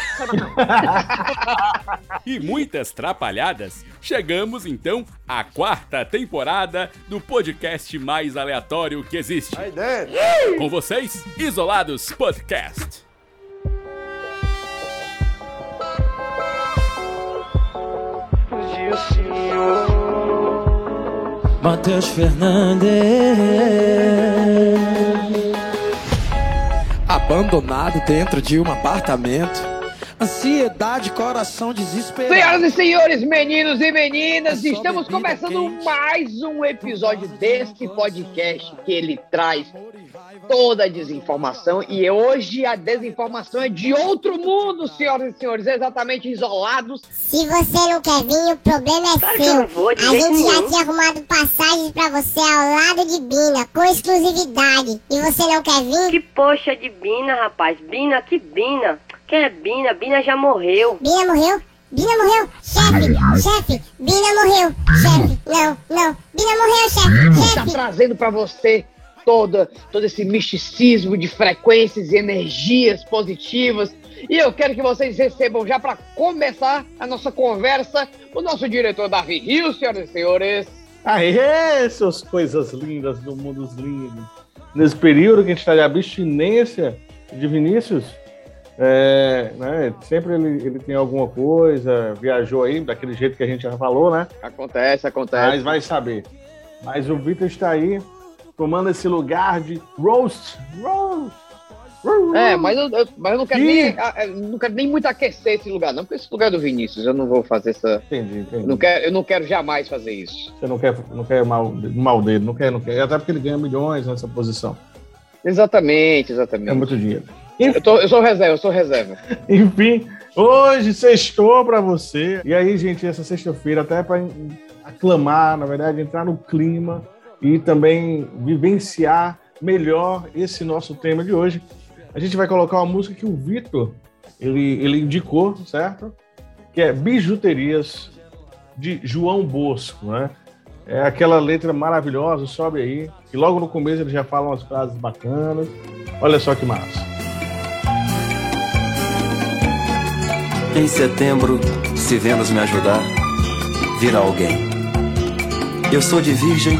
E muitas trapalhadas, chegamos então à quarta temporada do podcast mais aleatório que existe. Com vocês, Isolados Podcast. Matheus Fernandes. Abandonado dentro de um apartamento. Ansiedade, coração desesperado. Senhoras e senhores, meninos e meninas, É estamos começando quente. mais um episódio deste podcast que ele traz toda a desinformação e hoje a desinformação é de outro mundo, senhoras e senhores, exatamente isolados. Se você não quer vir, o problema é Claro que eu seu. não vou, a gente já tinha arrumado passagens pra você ao lado de Bina, com exclusividade. E você não quer vir? Que poxa de Bina, rapaz. Bina, que Bina? Quem é Bina? Bina já morreu. Bina morreu? Bina morreu? Chefe, chefe, Bina morreu. Chefe, não, não. Bina morreu, chefe, Está chefe. trazendo para você toda, todo esse misticismo de frequências e energias positivas. E eu quero que vocês recebam já para começar a nossa conversa o nosso diretor Davi Rio, senhoras e senhores. Aê, suas coisas lindas do mundo lindo. Nesse período que a gente está de abstinência de Vinícius, é, né, sempre ele, ele tem alguma coisa, viajou aí, daquele jeito que a gente já falou, né? Acontece, acontece. Mas vai saber. Mas o Vitor está aí, tomando esse lugar de roast. Roast. É, mas eu, eu- mas eu não quero, nem, a- não quero nem muito aquecer esse lugar, não, porque esse lugar é do Vinícius, eu não vou fazer essa. Entendi, entendi. Eu não quero, eu não quero jamais fazer isso. Você não quer, não quer mal, mal dele, não quer, não quer. Até porque ele ganha milhões nessa posição. Exatamente, É exatamente. muito dinheiro. Eu, tô, eu sou reserva, eu sou reserva. Enfim, hoje sextou pra você. E aí, gente, essa sexta-feira, até pra aclamar, na verdade, entrar no clima e também vivenciar melhor esse nosso tema de hoje. A gente vai colocar uma música que o Vitor ele, ele indicou, certo? Que é Bijuterias de João Bosco, né? É aquela letra maravilhosa, sobe aí. E logo no começo ele já fala umas frases bacanas. Olha só que massa. Em setembro, se Vênus me ajudar, virá alguém. Eu sou de virgem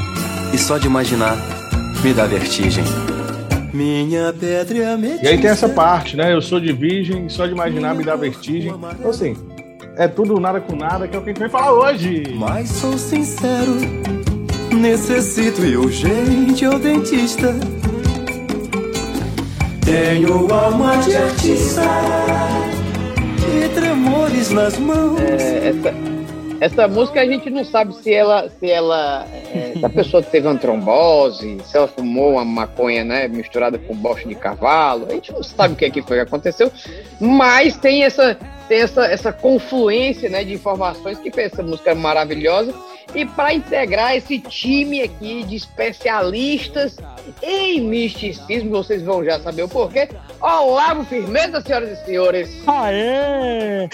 e só de imaginar me dá vertigem. Minha pedra é E aí tem essa parte, né? Eu sou de virgem, só de imaginar me dá vertigem. Então, assim, é tudo nada com nada, que é o que a gente vai falar hoje. Mas sou sincero, necessito ir urgente ao dentista. Tenho alma de artista e tremores nas mãos. É, essa, essa música a gente não sabe se ela, se ela, é, se a pessoa teve uma trombose, se ela fumou uma maconha, né, misturada com bosta de cavalo. A gente não sabe o que, é que foi que aconteceu, mas tem essa, tem essa, essa confluência, né, de informações que fez essa música maravilhosa. E para integrar esse time aqui de especialistas em misticismo, vocês vão já saber o porquê. Olavo Firmeza, senhoras e senhores. Aê!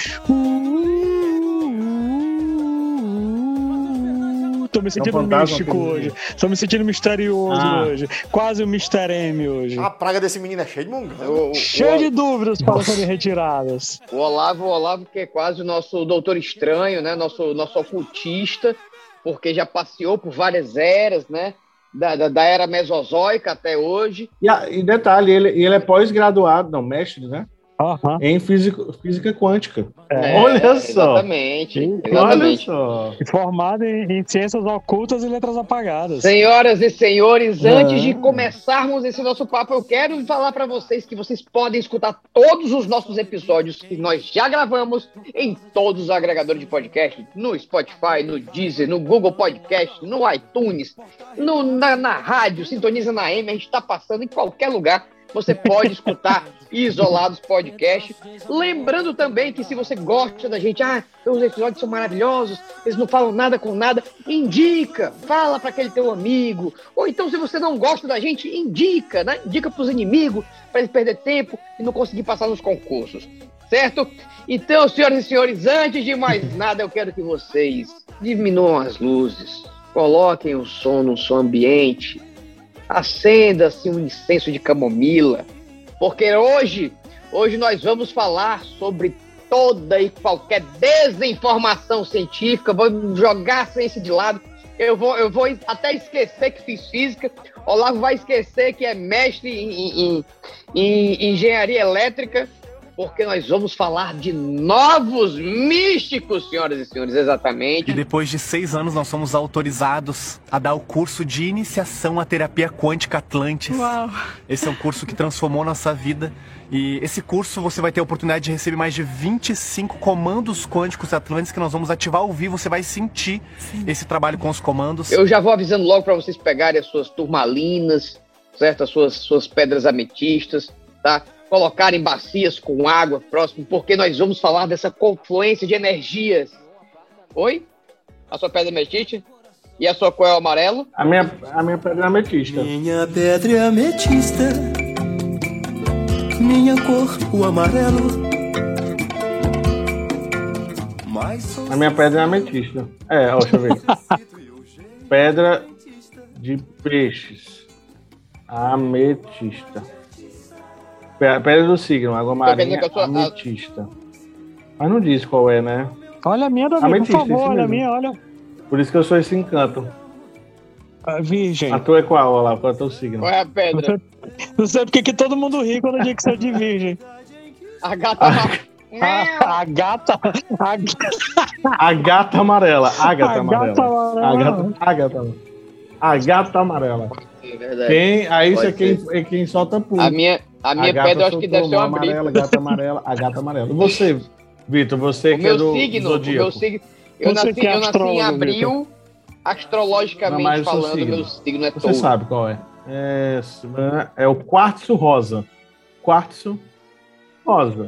Uh, Tô me sentindo fantasma místico pelo- hoje. Tô me sentindo misterioso Ah. hoje. Quase um Mr. M hoje. A praga desse menino é cheia de mongão. O- o- Cheio de dúvidas para serem retiradas. O Olavo, o Olavo, que é quase o nosso doutor estranho, né? Nosso, nosso ocultista, porque já passeou por várias eras, né? Da, da, da era mesozoica até hoje. E, e detalhe, ele, ele é pós-graduado, não, mestre, né? Aham. em física, física quântica. É, Olha só. Exatamente. Sim, Olha exatamente. só. Formado em, em ciências ocultas e letras apagadas. Senhoras e senhores, Ah. antes de começarmos esse nosso papo, eu quero falar para vocês que vocês podem escutar todos os nossos episódios que nós já gravamos em todos os agregadores de podcast, no Spotify, no Deezer, no Google Podcast, no iTunes, no- na, na rádio, sintoniza na M, a gente está passando em qualquer lugar. Você pode escutar Isolados Podcast. Lembrando também que se você gosta da gente, ah, os episódios são maravilhosos, eles não falam nada com nada, indica, fala para aquele teu amigo. Ou então, se você não gosta da gente, indica, né? Indica para os inimigos, para eles perder tempo e não conseguir passar nos concursos. Certo? Então, senhoras e senhores, antes de mais nada, eu quero que vocês diminuam as luzes, coloquem o som no som ambiente, acenda-se um incenso de camomila, porque hoje, hoje nós vamos falar sobre toda e qualquer desinformação científica, vamos jogar a ciência de lado. Eu vou, eu vou até esquecer que fiz física. Olavo vai esquecer que é mestre em, em- em- em engenharia elétrica, porque nós vamos falar de novos místicos, senhoras e senhores, exatamente. E depois de seis anos, nós somos autorizados a dar o curso de iniciação à terapia quântica Atlantis. Uau. Esse é um curso que transformou nossa vida. E esse curso você vai ter a oportunidade de receber mais de 25 comandos quânticos Atlantis que nós vamos ativar ao vivo. Você vai sentir esse trabalho com os comandos. Eu já vou avisando logo para vocês pegarem as suas turmalinas, certo? As suas, suas pedras ametistas, tá? Colocarem bacias com água próximo, porque nós vamos falar dessa confluência de energias. Oi? A sua pedra ametista? E a sua cor é o amarelo? A minha, a minha pedra é ametista. Minha pedra é ametista, minha cor o amarelo. A minha pedra é ametista. É, ó, deixa eu ver. pedra de peixes. Ametista. Pe- Pedra do signo, água marinha, a sua- ametista. Mas não diz qual é, né? Olha a minha, Davi, por Ametista, favor, isso olha a minha, olha. Por isso que eu sou esse encanto. A virgem. A tua é qual, olha lá? Qual é o teu signo? Qual é a pedra? não sei porque que todo mundo ri quando eu digo que sou de virgem. A gata mar... A, a gata. A, A gata amarela. A gata a amarela. gata A amarela. gata, a gata, a gata amarela. É verdade. Quem, aí isso é quem, é quem solta pum. A minha, a minha gata pedra eu acho que deve ser uma amarela, gata amarela, a gata amarela. E você, Vitor, você O que é meu do signo, o zodíaco. meu signo. Eu Você nasci, é eu nasci em abril, Não, astrologicamente o seu falando, signo. meu signo é Você touro. sabe qual é. É, é o quartzo rosa. Quartzo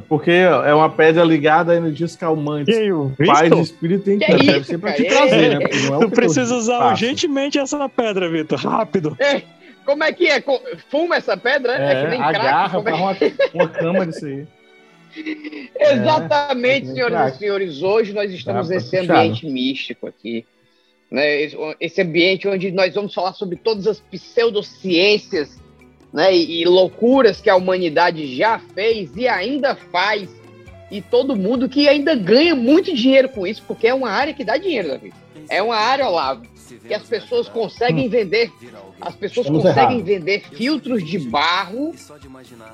Porque é uma pedra ligada a energias E aí, o Paz, Vitor? espírito e Que encanto. isso, Deve ser pra te trazer, É, né? Porque não é Tu que precisa usar faço. urgentemente essa pedra, Vitor. Rápido. É, como é que é? Fuma essa pedra? É, que É, nem crack? agarra Como é pra que- uma, uma cama disso aí. Exatamente, é que nem senhoras crack. e senhores. Hoje nós estamos Tá, nesse puxado. ambiente místico aqui. Né? Esse ambiente onde nós vamos falar sobre todas as pseudociências né? e, e loucuras que a humanidade já fez e ainda faz. E todo mundo que ainda ganha muito dinheiro com isso, porque é uma área que dá dinheiro, Davi. É uma área, Olavo, que as pessoas conseguem vender. As pessoas Estamos conseguem errados. vender filtros de barro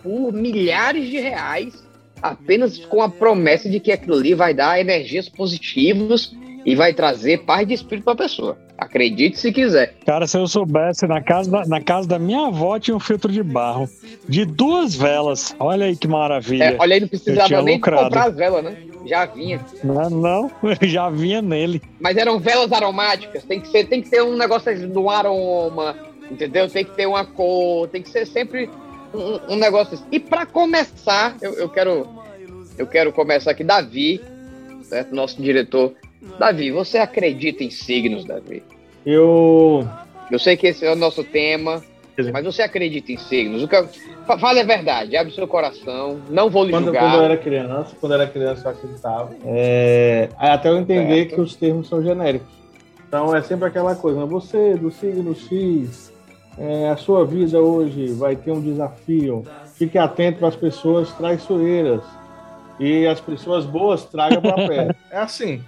por milhares de reais, apenas com a promessa de que aquilo ali vai dar energias positivas e vai trazer paz de espírito para a pessoa. Acredite se quiser. Cara, se eu soubesse, na casa, da, na casa da minha avó tinha um filtro de barro de duas velas. Olha aí que maravilha. É, olha aí, não precisava nem comprar as velas, né? Já vinha. Não, não, já vinha nele. Mas eram velas aromáticas. Tem que, ser, tem que ter um negócio do aroma, entendeu? Tem que ter uma cor, tem que ser sempre um, um negócio assim. E para começar, eu, eu quero eu quero começar aqui. Davi, certo? nosso diretor. Davi, você acredita em signos, Davi? Eu. Eu sei que esse é o nosso tema, mas você acredita em signos? O que eu- fa- Fale a verdade, abre o seu coração, não vou lhe Quando, julgar. quando eu era criança, quando eu era criança eu acreditava. É, até eu entender Certo. que os termos são genéricos. Então é sempre aquela coisa, né? você do signo X, é, a sua vida hoje vai ter um desafio. Fique atento para as pessoas traiçoeiras. E as pessoas boas tragam para perto. É assim.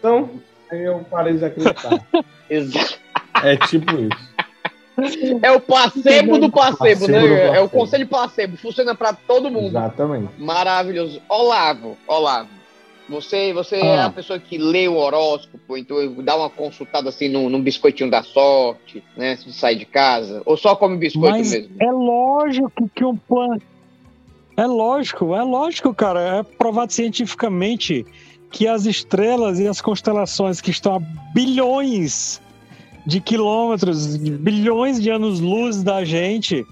Então, aí eu parei de acreditar. Exato. É tipo isso. É o placebo do placebo, Placebo né? do É o placebo. conselho placebo. Funciona pra todo mundo. Exatamente. Maravilhoso. Olavo, Olavo. Você, você é Ah. a pessoa que lê o horóscopo, então dá uma consultada assim num, num biscoitinho da sorte, né? Se sai de casa. Ou só come biscoito Mas mesmo? é lógico que um plano. É lógico, é lógico, cara. É provado cientificamente que as estrelas e as constelações que estão a bilhões de quilômetros, bilhões de anos-luz da gente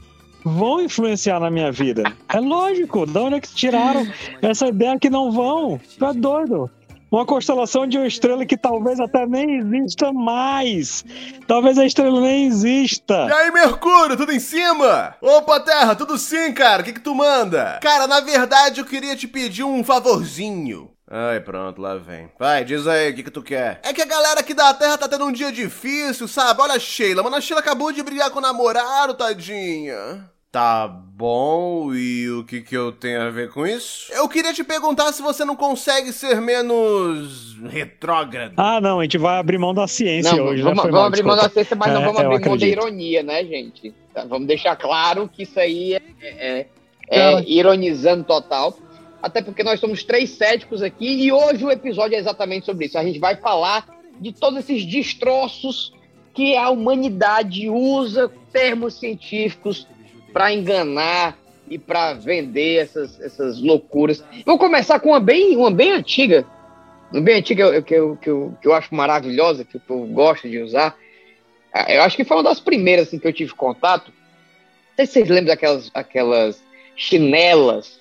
vão influenciar na minha vida. É lógico. Da onde é que tiraram essa ideia que não vão? Tu é doido. Uma constelação de uma estrela que talvez até nem exista mais. Talvez a estrela nem exista. E aí, Mercúrio, tudo em cima? Opa, Terra, tudo sim, cara. O que que tu manda? Cara, na verdade, eu queria te pedir um favorzinho. Ai, pronto, lá vem. Vai, diz aí, o que que tu quer? É que a galera aqui da Terra tá tendo um dia difícil, sabe? Olha a Sheila, mano, a Sheila acabou de brigar com o namorado, tadinha. Tá bom, e o que que eu tenho a ver com isso? Eu queria te perguntar se você não consegue ser menos retrógrado. Ah, não, a gente vai abrir mão da ciência Não, hoje. né? vamos, Foi vamos mal, abrir mão da desculpa. ciência, mas não É, vamos eu abrir mão da acredito. ironia, né, gente? Tá, vamos deixar claro que isso aí é, é- é Cara. ironizando total. Até porque nós somos três céticos aqui e hoje o episódio é exatamente sobre isso. A gente vai falar de todos esses destroços que a humanidade usa termos científicos para enganar e para vender essas, essas loucuras. Vou começar com uma bem, uma bem antiga, uma bem antiga que eu, que, eu, que eu acho maravilhosa, que eu gosto de usar. Ah, Eu acho que foi uma das primeiras assim, que eu tive contato. Não sei se vocês lembram daquelas aquelas chinelas.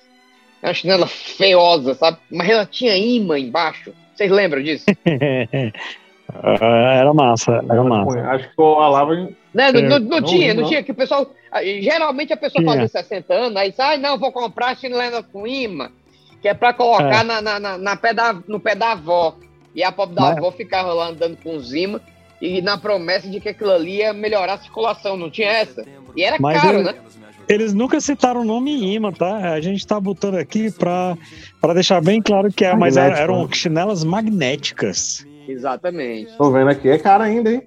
Uma chinela feiosa, sabe? Mas ela tinha imã embaixo. Vocês lembram disso? Ah, era massa, era massa. Acho que o Olavo. Né? Não, não- não não tinha, não não. tinha. Que o pessoal. ah, Geralmente a pessoa Tinha. fazia 60 anos, aí diz, ah, não, vou comprar chinela com imã, que é pra colocar É. na, na, na- na pé da, no pé da avó. E a pobre da Mas- avó ficava lá andando com os imã e na promessa de que aquilo ali ia melhorar a circulação, não tinha essa? E era Mas caro, ele- né? Eles nunca citaram o nome imã, tá? A gente tá botando aqui pra, pra deixar bem claro que é, mas Magnético, eram né? chinelas magnéticas. Exatamente. Tô vendo aqui, é caro ainda, hein?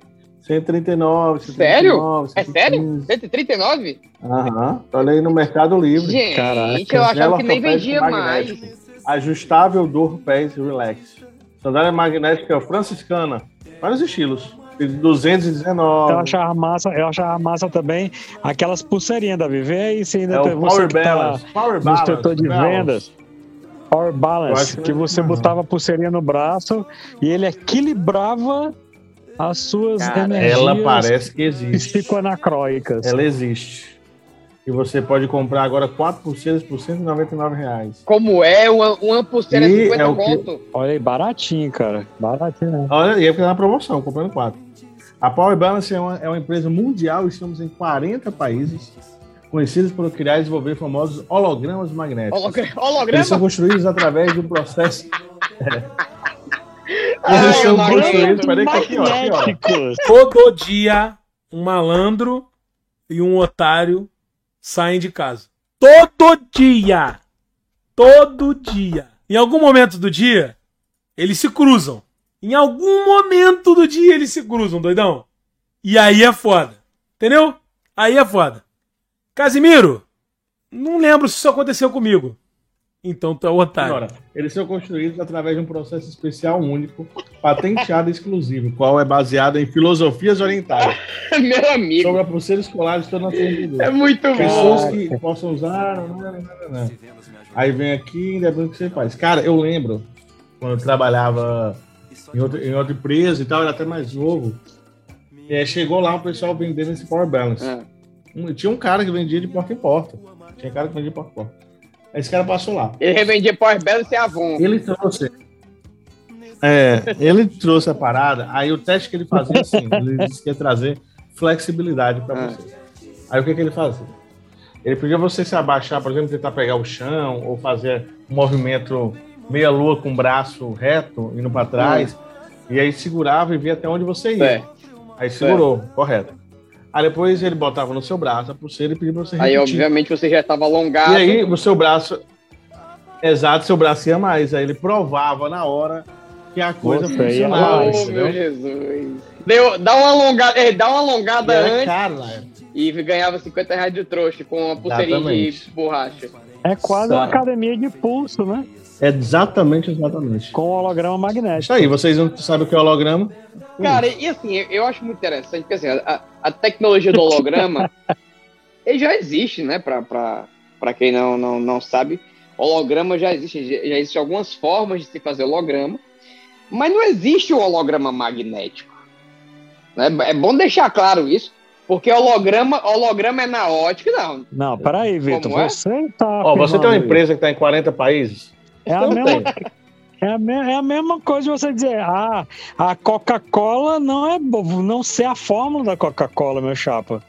139, 139, Sério? É sério? 115. 139? Aham. Olha aí no Mercado Livre. Gente, Caraca. eu achava que nem vendia mais. Ajustável Dor Pés Relax. Sandália magnética franciscana. Vários estilos. De 219. Eu achava massa, eu achava massa também aquelas pulseirinhas da Viver aí, você ainda É tem Power que tá Balance. Power no Balance. setor de Balance. vendas. Power Balance, que, que- você botava a pulseirinha no braço e ele equilibrava as suas Cara, energias Ela parece que existe. psicoanacróicas. Ela existe. E você pode comprar agora 4 pulseiras por 199 reais. Como é uma, uma pulseira E 50 é o que- conto? Olha aí, baratinho, cara. Baratinho, né? Olha, e é porque tá na promoção, comprando 4. A Power Balance é uma, é uma empresa mundial, estamos em 40 países, conhecidos por criar e desenvolver famosos hologramas magnéticos. Hologra- Eles são construídos através de um processo. Ai, Eles são construídos. Peraí, que aqui, ó, aqui, ó. Todo dia, um malandro e um otário saem de casa. Todo dia! Todo dia! Em algum momento do dia, eles se cruzam. Em algum momento do dia, eles se cruzam, doidão. E aí é foda. Entendeu? Aí é foda. Casimiro, não lembro se isso aconteceu comigo. Então tu é o otário. Agora, eles são construídos através de um processo especial único, patenteado e exclusivo, qual é baseado em filosofias orientais. Meu amigo, Sobre a pulseira escolar de toda a é muito bom. Pessoas que possam usar. Não, não, não. Aí vem aqui e depende do que você faz. Cara, eu lembro quando eu trabalhava em outra, em outra empresa e tal, era até mais novo. É, chegou lá um pessoal vendendo esse Power Balance. Ah. Um- tinha um cara que vendia de porta em porta. Tinha cara que vendia de porta em porta. Aí esse cara passou lá. Ele revendia Power Balance e Avon. Ele trouxe. É, ele trouxe a parada. Aí o teste que ele fazia assim, ele disse que ia trazer flexibilidade para Ah. você. Aí o que, que ele fazia? Ele pedia você se abaixar, por exemplo, tentar pegar o chão ou fazer um movimento meia lua com o braço reto indo para trás. E aí segurava e via até onde você ia. É. Aí segurou, correto. Aí depois ele botava no seu braço a pulseira e pedia pra você Aí, repetir. obviamente, você já estava alongado. E aí, o seu braço. Exato, seu braço ia mais. Aí ele provava na hora que a coisa Nossa, aí é funcionava. mais, Oh, meu Jesus. Deu, dá uma alongada, é, dá uma alongada era antes. na época. e ganhava 50 reais de trouxa com uma pulseirinha Exatamente. de borracha. É quase uma academia de pulso, né? Exatamente, exatamente. Com holograma magnético. Isso aí, vocês não sabem o que é holograma? Cara, e assim, eu, acho muito interessante, porque assim, a, a tecnologia do holograma ele já existe, né? Pra, pra, pra quem não, não, não sabe, holograma já existe, já, já existem algumas formas de se fazer holograma, mas não existe o holograma magnético. Né? É bom deixar claro isso, porque holograma, holograma é na ótica, não. Não, peraí, Vitor. É? Você tá. Ó, você tem uma empresa que está em 40 países? É a, Não mesma, tem. é, a me- é a mesma coisa de você dizer, ah, a Coca-Cola não é bo- não sei a fórmula da Coca-Cola, meu chapa.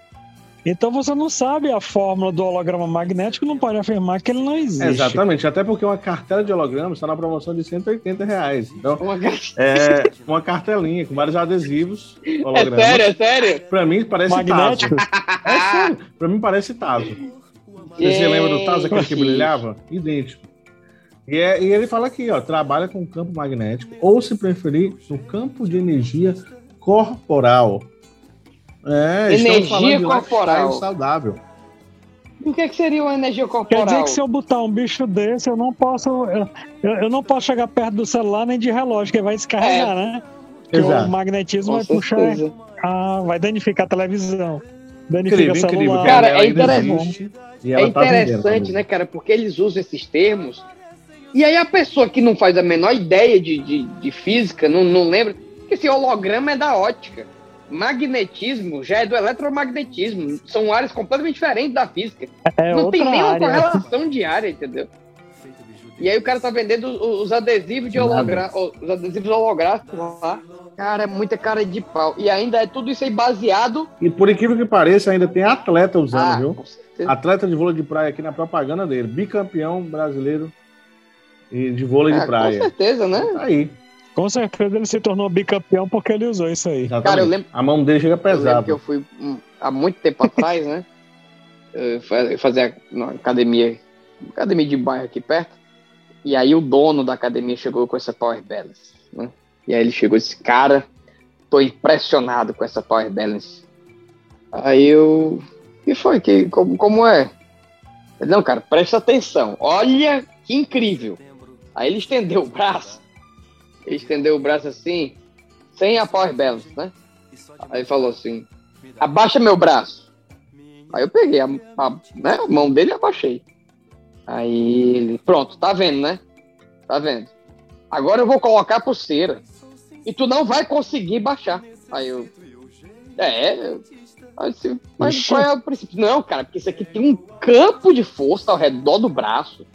Então você não sabe a fórmula do holograma magnético, não pode afirmar que ele não existe. Exatamente, até porque uma cartela de holograma está na promoção de 180 reais. Então, Uma, é uma cartelinha com vários adesivos é hologramas. sério, é sério? Pra mim parece Magnético? Tazo. É sério, pra mim parece Tazo. Você se lembra do Tazo, aquele que brilhava? Idêntico. E, é- e ele fala aqui, ó, trabalha com campo magnético, ou se preferir, no campo de energia corporal. É, Energia corporal. saudável. O que, é que seria uma energia Quer corporal? dizer que se eu botar um bicho desse, eu não posso. Eu, eu- não posso chegar perto do celular nem de relógio, que vai descarregar, né? Porque Exato. o magnetismo Com vai puxar. certeza. Ah, vai danificar a televisão. Danifica Incrível, celular. incrível. Cara, é interessante. É tá interessante, também. né, cara? Porque eles usam esses termos. E aí a pessoa que não faz a menor ideia de, de, de física, não, não lembra. Porque esse holograma é da ótica. Magnetismo já é do eletromagnetismo. São áreas completamente diferentes da física. É não tem nenhuma área. correlação diária, entendeu? E aí o cara tá vendendo os os adesivos de hologra... os adesivos holográficos lá. Cara, é muita cara de pau. E ainda é tudo isso aí baseado. E por incrível que pareça, ainda tem atleta usando, Ah, viu? com certeza. Atleta de vôlei de praia aqui na propaganda dele. Bicampeão brasileiro e de vôlei É, de praia. Com certeza, né? Tá aí. Com certeza ele se tornou bicampeão porque ele usou isso aí. Exatamente. Cara, eu lembro- A mão dele chega Eu lembro que eu fui hum, há muito tempo atrás, né? fa- Fazer uma academia, academia de bairro aqui perto. E aí o dono da academia chegou com essa Power Balance, né? E aí ele chegou e disse, cara, tô impressionado com essa Power Balance. Aí eu. que foi? Que, como, como é? Ele, Não, cara, presta atenção. Olha que incrível. Aí ele estendeu o braço. Ele estendeu o braço assim, sem a Power Balance, né? Aí falou assim: abaixa meu braço. Aí eu peguei a, a- né, a mão dele e abaixei. Aí ele, pronto, tá vendo, né? Tá vendo? Agora eu vou colocar a pulseira. E tu não vai conseguir baixar. Aí eu. É. eu- aí eu disse, mas Ixi. qual é o princípio? Não, cara, porque isso aqui tem um campo de força ao redor do braço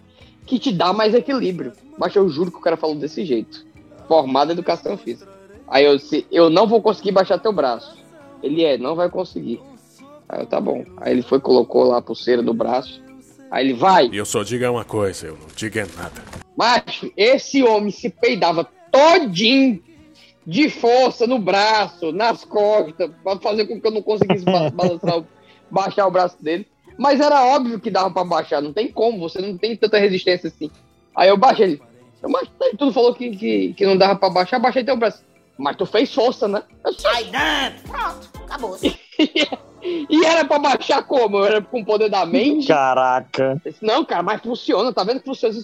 que te dá mais equilíbrio. Mas eu juro que o cara falou desse jeito. Formado em educação física. Aí eu disse, eu não vou conseguir baixar teu braço. Ele é, não vai conseguir. Aí eu, tá bom. Aí ele foi, colocou lá a pulseira do braço. Aí ele vai. E eu só digo uma coisa, eu não digo é nada. Macho, esse homem se peidava todinho de força no braço, nas costas, pra fazer com que eu não conseguisse ba- balançar, baixar o braço dele. Mas era óbvio que dava pra baixar, não tem como, você não tem tanta resistência assim. Aí eu baixei ele. Eu, mas tu não falou que, que, que não dava pra baixar, baixei teu braço. Mas tu fez força, né? Sai dentro. Pronto, acabou. e era pra baixar como? Era com o poder da mente? Caraca. Não, cara, mas funciona, tá vendo que funciona?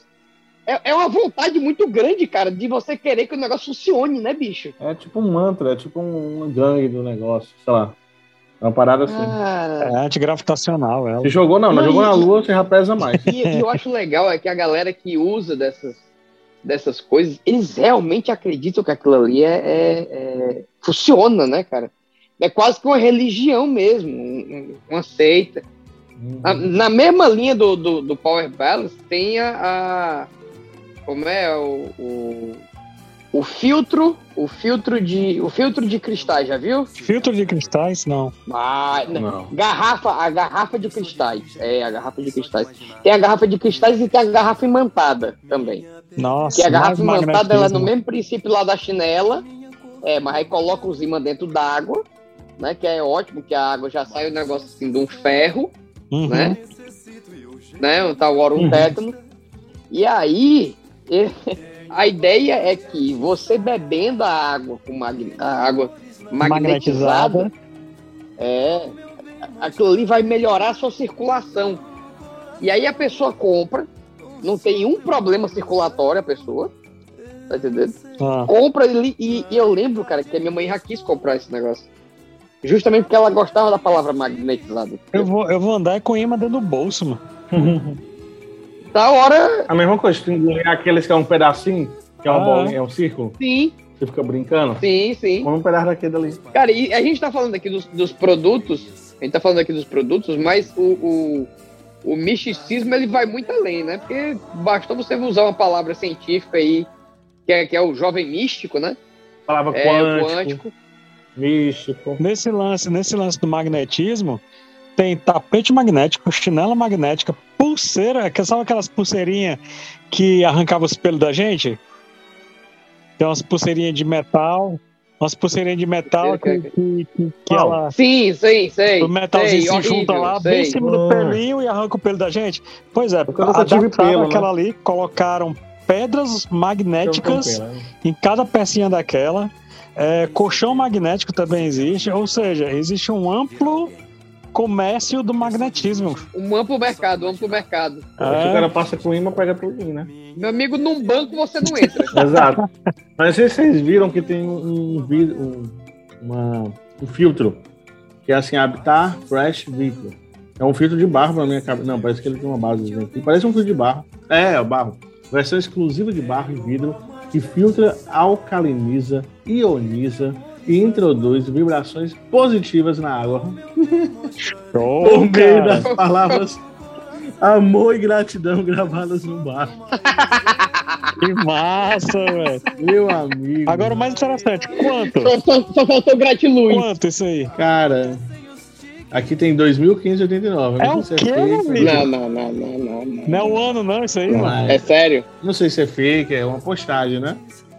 É, é uma vontade muito grande, cara, de você querer que o negócio funcione, né, bicho? É tipo um mantra, é tipo um gangue do negócio, sei lá. É uma parada assim. Cara, É antigravitacional, ela. Se jogou, não, não, Não, jogou na lua, você já pesa mais. e, e eu acho legal é que a galera que usa dessas, dessas coisas, eles realmente acreditam que aquilo ali é, é- é- funciona, né, cara? É quase que uma religião mesmo, um- um- uma seita. Na, na mesma linha do, do, do Power Balance, tem a. a- como é? O, o, o filtro. O filtro de. O filtro de cristais, já viu? Filtro de cristais, não. Ah, Não. Garrafa, a garrafa de cristais. É, a garrafa de cristais. Tem a garrafa de cristais e tem a garrafa imantada também. Nossa, Que a garrafa imantada ela é no mesmo princípio lá da chinela. É, mas aí coloca os ímãs dentro d'água, né? Que é ótimo, que a água já sai um negócio assim de um ferro, Uhum. né? Né? Um tal oro um Uhum. tétano. E aí, e- a ideia é que você bebendo a água com magne- a água magnetizada, Magnetizada. é, aquilo ali vai melhorar a sua circulação. E aí a pessoa compra, não tem um problema circulatório a pessoa, tá entendendo? Ah. Compra ele e, e eu lembro, cara, que a minha mãe já quis comprar esse negócio. Justamente porque ela gostava da palavra magnetizado. Eu vou, eu vou andar com imã dentro do bolso, mano. Da hora. A mesma coisa, tem engolir aqueles que é um pedacinho, que é uma Ah. bolinha, é um círculo. Sim. Você fica brincando. Sim, sim. Come um pedaço daquele ali. Cara, e a gente tá falando aqui dos, dos produtos, a gente tá falando aqui dos produtos, mas o, o, o misticismo ele vai muito além, né? Porque bastou você usar uma palavra científica aí, que é, que é o jovem místico, né? Palavra É, quântico, quântico. místico. Nesse lance, nesse lance do magnetismo, tem tapete magnético, chinela magnética, pulseira, que sabe aquelas pulseirinhas que arrancavam os pelos da gente? Tem umas pulseirinhas de metal, umas pulseirinhas de metal que, que, que, que ela. Sim, sei, sei. O metalzinho sei, se horrível, junta lá, sei. bem em cima do pelinho e arranca o pelo da gente. Pois é, eu nunca tive adaptaram pelo, né? aquela ali, colocaram pedras magnéticas pelo, né? em cada pecinha daquela. É, colchão magnético também existe, ou seja, existe um amplo comércio do magnetismo. Um amplo mercado, um amplo mercado. Se o cara passa com imã, pega tudinho, né? Meu amigo, num banco você não entra. Exato. Mas não sei se vocês viram que tem um, um, um- uma- um filtro que é assim, Habitat Fresh Vitro. É um filtro de barro pra minha cabeça. Não, parece que ele tem uma base aqui. Parece um filtro de barro. É, é o barro. Versão exclusiva de barro e vidro que filtra, alcaliniza, ioniza e introduz vibrações positivas na água. Show, Por meio cara. das palavras amor e gratidão gravadas no barro. Que massa, velho. Meu amigo. Agora o mais interessante, quanto? Só, só, só faltou gratiluz. Quanto isso aí? Cara, aqui tem 2.589. É Não o sei quê, se é fake, amigo? Não, não, não, não, não. não. É o ano, não, isso aí, Não mano. é. É sério? Não sei se é fake, é uma postagem, né?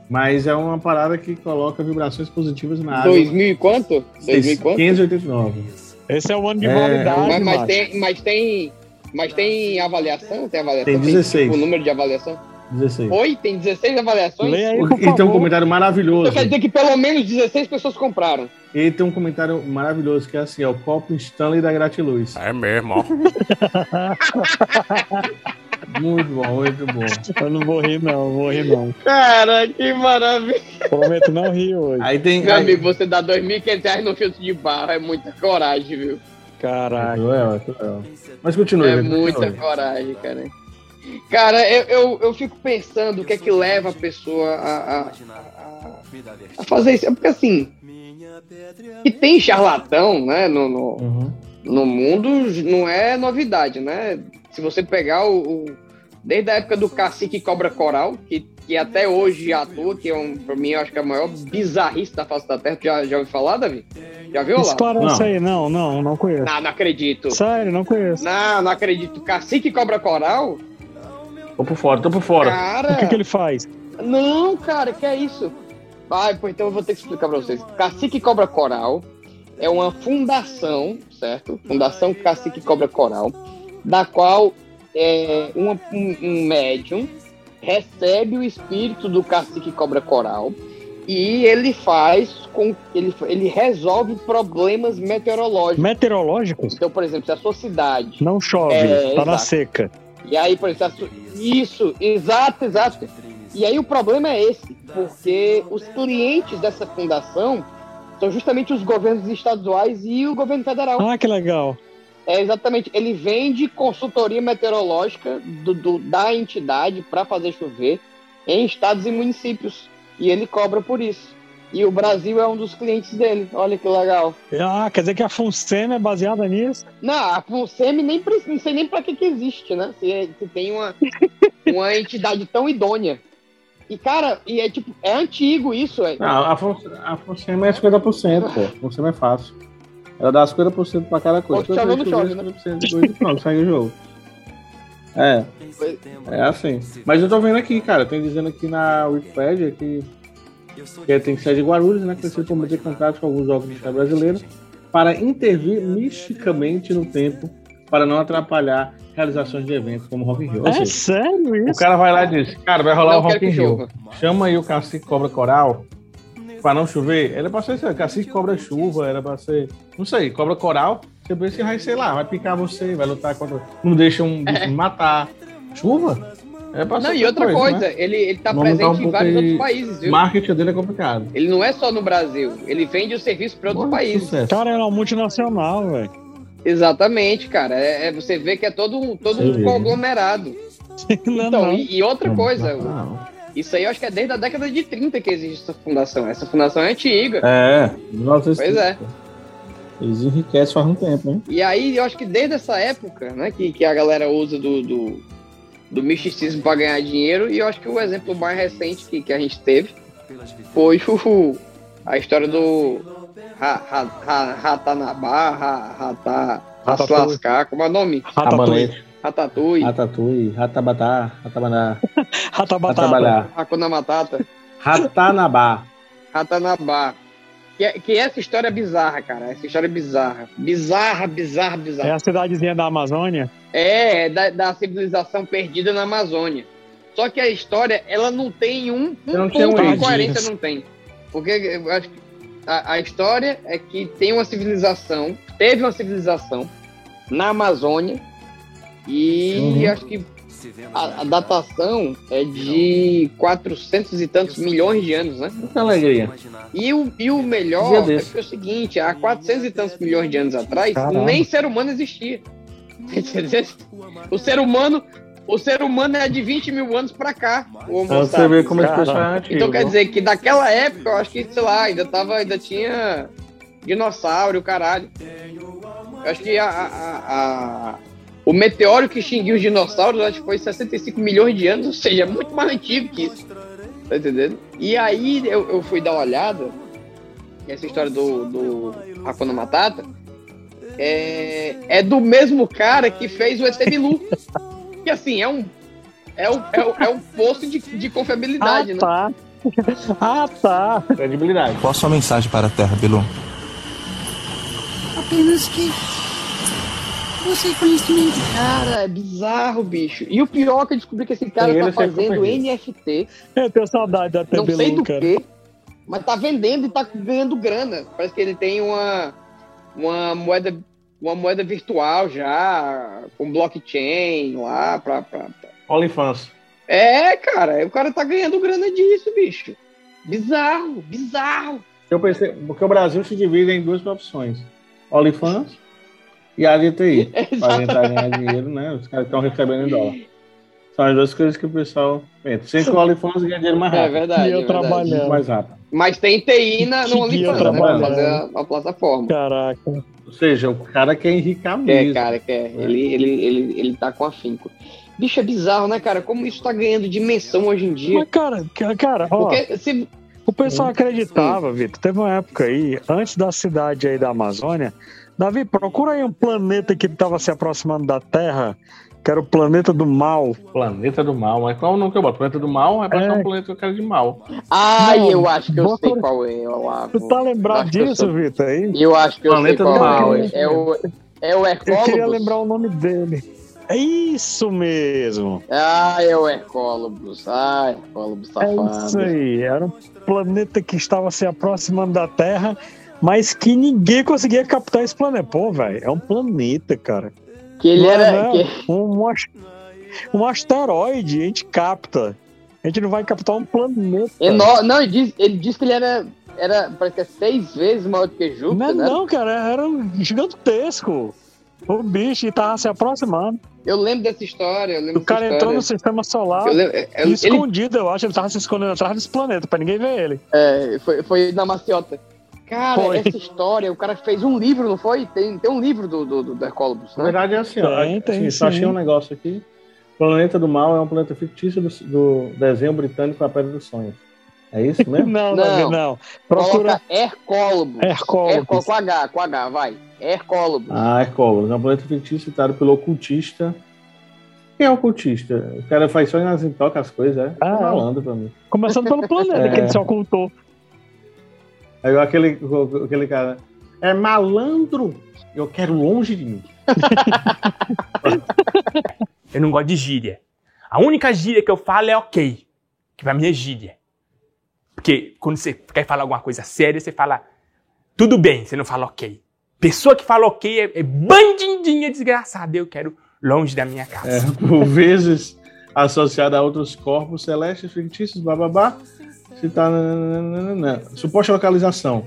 Mas é uma parada que coloca vibrações positivas na água. 2000 e quanto? 2000 e quanto? 589. Esse é o ano de É, validade, Mas, mas tem, mas tem. Mas tem avaliação? Tem avaliação? Tem 16. tipo, o número de avaliação? 16. Oi? Tem 16 avaliações? Lê aí, O- por E tem um comentário maravilhoso. Então quer dizer que pelo menos 16 pessoas compraram. E tem um comentário maravilhoso que é assim: é o copo Stanley da Gratiluz. É mesmo, ó. Muito bom, muito bom. Eu não vou rir, não, vou rir, não. Cara, que maravilha. Prometo não rir hoje. Aí tem. Meu aí- amigo, você dá 2.500 reais no filtro de barro é muita coragem, viu? Caraca. Cruel, é cruel. Mas continue. É continue. muita coragem, cara. Cara, eu, eu, eu fico pensando o que é que leva a pessoa a, a, a- a fazer isso. É Porque assim, que tem charlatão, né, no, no, Uhum. no mundo não é novidade, né? Se você pegar o, o- desde a época do cacique cobra coral, que, que até hoje atua, que é um, pra mim, eu acho que é a maior bizarrice da face da Terra. Já, já ouviu falar, Davi? Já viu lá? Esclarece Não. aí, não, não, não conheço. Não, não acredito. Sério, não conheço. Não, não acredito. Cacique cobra coral? Tô por fora, tô por fora. Cara. O que, que ele faz? Não, cara, que é isso? Pô, então eu vou ter que explicar pra vocês. Cacique Cobra Coral é uma fundação, certo? Fundação Cacique Cobra Coral, da qual é, uma- um, um médium recebe o espírito do Cacique Cobra Coral e ele faz com ele, ele resolve problemas meteorológicos. Meteorológicos? Então, por exemplo, se a sua cidade Não chove, É, tá na seca. e aí, por exemplo, isso, exato, exato. E aí o problema é esse, porque os clientes dessa fundação são justamente os governos estaduais e o governo federal. Ah, que legal. É exatamente, ele vende consultoria meteorológica do, do- da entidade para fazer chover em estados e municípios. E ele cobra por isso. E o Brasil é um dos clientes dele. Olha que legal. Ah, quer dizer que a Funsema é baseada nisso? Não, a FUNSEMI nem não sei nem para que, que existe, né? Se, se tem uma, uma entidade tão idônea. E, cara, e é tipo, é antigo isso, é. Não, a, a Fonsema é 50%, pô. A Fonsema é fácil. Ela dá 50% pra cada coisa. Pode chover, não chove, 50% de coisa pronto, segue o jogo. É, é assim. Mas eu tô vendo aqui, cara, tem dizendo aqui na Wikipedia que, que tem sede de Guarulhos, né? Crescido por manter contato com alguns órgãos do Estado brasileiro para intervir misticamente no tempo para não atrapalhar realizações de eventos como Rock in Rio. É seja, sério o isso? cara vai lá e diz, cara, vai rolar Não o Rock in que Rio. Chama aí o Cacique Cobra Coral pra não chover. Era pra ser Cacique Cobra Chuva, era pra ser... Não sei, Cobra Coral. Você pensa que vai, sei lá, vai picar você, vai lutar contra. Não deixa um bicho me matar. Chuva? É pra Não, e outra coisa, né? ele, ele tá Vamos dar um presente em vários aí- outros países, viu? O marketing dele é complicado. Ele não é só no Brasil, ele vende o serviço para outros países. Cara, é uma multinacional, velho. Exatamente, cara. É, é- você vê que é todo um, todo um conglomerado. Não, então, não. E, e outra Não, coisa, não. isso aí eu acho que é desde a década de 30 que existe essa fundação. Essa fundação é antiga. É, 1930. Pois é. Eles enriquecem faz um tempo, hein? E aí, eu acho que desde essa época, né, que, que a galera usa do, do, do misticismo para ganhar dinheiro, e eu acho que o exemplo mais recente que, que a gente teve foi o, a história do Ra- Ra- Ra- Ratanabá, Ra- Rata, Ratatouille. Raslascar, como é o nome? Rabanete. Ratatouille. Ratatouille, Ratabatá, Ratabaná. Ratabatá. Ratabalhar. Hakuna Matata. Ratanabá. Ratanabá. Que, é- que essa história é bizarra, cara. Essa história é bizarra. Bizarra, bizarra, bizarra. É a cidadezinha da Amazônia. É, é da, da civilização perdida na Amazônia. Só que a história, ela não tem um, um Não tem ponto de coerência, não tem. Porque eu acho que a, a história é que tem uma civilização, teve uma civilização na Amazônia e Uhum. acho que a, a datação é de 400 e tantos milhões de anos, né? Que alegria. E o, e o melhor é, é o seguinte, há 400 e tantos milhões de anos atrás, Caramba. nem ser humano existia. O ser humano, o ser humano é de 20 mil anos pra cá. O Homo Pra você ver como esse é antigo. Então quer dizer que daquela época, eu acho que, sei lá, ainda tava, ainda tinha dinossauro, caralho. Eu acho que a, a- a- a- o meteoro que extinguiu os dinossauros, acho que foi 65 milhões de anos, ou seja, é muito mais antigo que isso. Tá entendendo? E aí eu, eu fui dar uma olhada, essa história do, do Hakuna Matata, é, é do mesmo cara que fez o ET Bilu. que assim, é um, é um, é um, é um posto de, de confiabilidade, Ah, né? tá. Ah, tá. Credibilidade. Qual a sua mensagem para a Terra, Bilu? Apenas que você é conhecimento. Cara, é bizarro, bicho. E o pior é que eu descobri que esse cara Ele tá fazendo NFT, Eu tenho saudade da não sei do cara. que, mas tá vendendo e tá ganhando grana. Parece que ele tem uma, uma moeda uma moeda virtual já, com blockchain lá pra, pra, pra- OnlyFans. É, cara, o cara tá ganhando grana disso, bicho. Bizarro, bizarro. Eu pensei, porque o Brasil se divide em duas profissões: OnlyFans e a DTI. Para tentar ganhar dinheiro, né? Os caras estão recebendo em dólar. São as duas coisas que o pessoal entra. Sem que o OnlyFans ganha dinheiro mais É rápido. é verdade. Muito mais rápido. Mas tem TI na, no OnlyFans, né? Pra trabalhando. fazer a, a plataforma. Caraca. Ou seja, o cara quer enricar mesmo. cara, quer. Ele, ele, ele, ele tá com afinco. Bicho, é bizarro, né, cara? Como isso tá ganhando dimensão hoje em dia. Mas, cara, ca- cara, ó, Porque se. o pessoal acreditava, Vitor. Teve uma época aí, antes da cidade aí da Amazônia. Davi, procura aí um planeta que tava se aproximando da Terra, que era o planeta do mal. Planeta do mal, mas qual o nome que eu boto? Planeta do mal é pra É. ser um planeta que eu quero de mal. Ai, Não, eu acho que eu sei qual é, Olavo. Tu tá lembrado eu disso, sou- Vitor? Aí? Eu acho que eu Planeta sei do qual mal, é. É o, é o Eu Hercólobos. queria lembrar o nome dele. É isso mesmo. Ah, é o Hercólobos. Ah, Hercólobos É isso safado. aí. Era um planeta que estava se aproximando da Terra, mas que ninguém conseguia captar esse planeta. Pô, velho, é um planeta, cara. Que ele Não é, era. não, que- um, um asteroide, a gente capta. A gente não vai captar um planeta. Eno- Não, ele disse, ele disse que ele era. Era, parece que é seis vezes maior do que Não, Júpiter, é né? não, cara, era gigantesco. O bicho tava se aproximando. Eu lembro dessa história. Eu lembro O cara entrou no sistema solar. Eu lembro- é, ele- escondido, eu acho. Ele tava se escondendo atrás desse planeta, pra ninguém ver ele. É, foi, foi na maciota. Cara, Foi. essa história, o cara fez um livro, não foi? Tem, tem um livro do, do, do, Hercólobos, Na né? verdade é assim, ó. Tem, tem, assim, achei um negócio aqui. Planeta do Mal é um planeta fictício do, do desenho britânico A Pedra dos Sonhos. É isso mesmo? Não, Não. não, não. Procura Coloca Hercólobos. Hercólobos. Hercó- com H, com H, vai. Hercólobos. Ah, Hercólogos. É um planeta fictício citado pelo ocultista. Quem é o ocultista? O cara faz só nas toca as coisas, é? Ah, Tá malandro pra mim. Começando pelo planeta É. que ele se ocultou. Aí aquele, aquele cara. É malandro! Eu quero longe de mim. Eu não gosto de gíria. A única gíria que eu falo é ok. Que pra mim é gíria. Porque quando você quer falar alguma coisa séria, você fala tudo bem, você não fala ok. Pessoa que fala ok é, é bandidinha desgraçada. Eu quero longe da minha casa. É, por vezes associado a outros corpos celestes fictícios, bababá. Se tá. nananana. Suposta localização.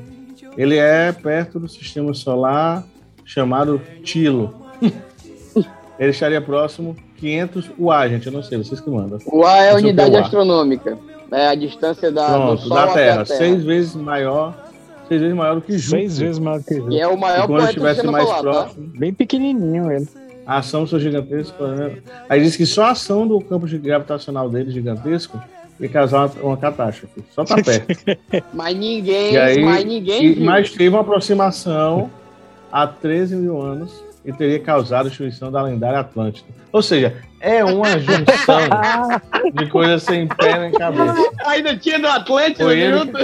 Ele é perto do sistema solar chamado Tilo. Ele estaria próximo 500 UA, gente. Eu não sei, vocês que mandam. O A é a unidade é o A. astronômica. É a distância da, do Pronto, Sol da Terra. Seis vezes maior. Seis vezes maior do que Júpiter. Seis vezes maior que E é o maior E quando do estivesse mais solar, tá? próximo, Bem pequenininho ele. a ação do seu gigantesco. né? Aí diz que só a ação do campo gravitacional dele gigantesco ia causar uma, uma catástrofe. Só tá perto. Mas ninguém, E aí, mas ninguém e- mas teve uma aproximação há 13 mil anos e teria causado a destruição da lendária Atlântida. Ou seja, é uma junção de coisas sem pé nem cabeça. Ainda tinha no Atlântico Foi ele junto.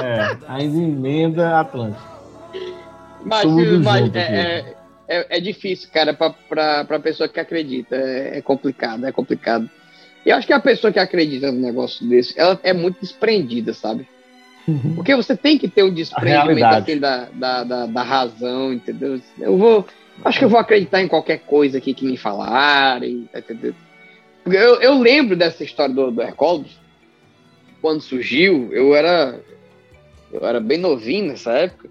É, ainda emenda Atlântida. Mas, Tudo mas junto é, é, é- é difícil, cara, pra, pra, pra pessoa que acredita. É, é complicado, é complicado. E eu acho que a pessoa que acredita num negócio desse, ela é muito desprendida, sabe? Porque você tem que ter um desprendimento assim, da, da, da, da razão, entendeu? Eu vou. Acho que eu vou acreditar em qualquer coisa aqui que me falarem, entendeu? Eu, eu lembro dessa história do, do Hercólogos, quando surgiu, eu era. Eu era bem novinho nessa época.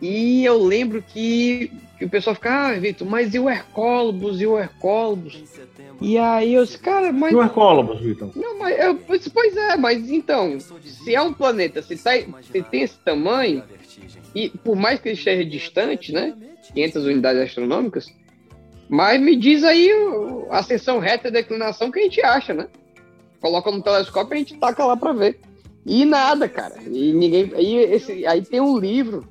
E eu lembro que, que o pessoal ficava, ah, Vitor, mas e o Hercólogos, e o Hercólogos? E aí eu disse, cara, mas. E o Hercólogos, Vitor? Não, mas eu, pois, é, mas então, se é um planeta, se, tá, se tem esse tamanho, e por mais que ele esteja distante, né? 500 unidades astronômicas, mas me diz aí a seção reta e declinação que a gente acha, né? Coloca no telescópio e a gente taca lá pra ver. E nada, cara. E ninguém. Aí, esse, aí tem um livro,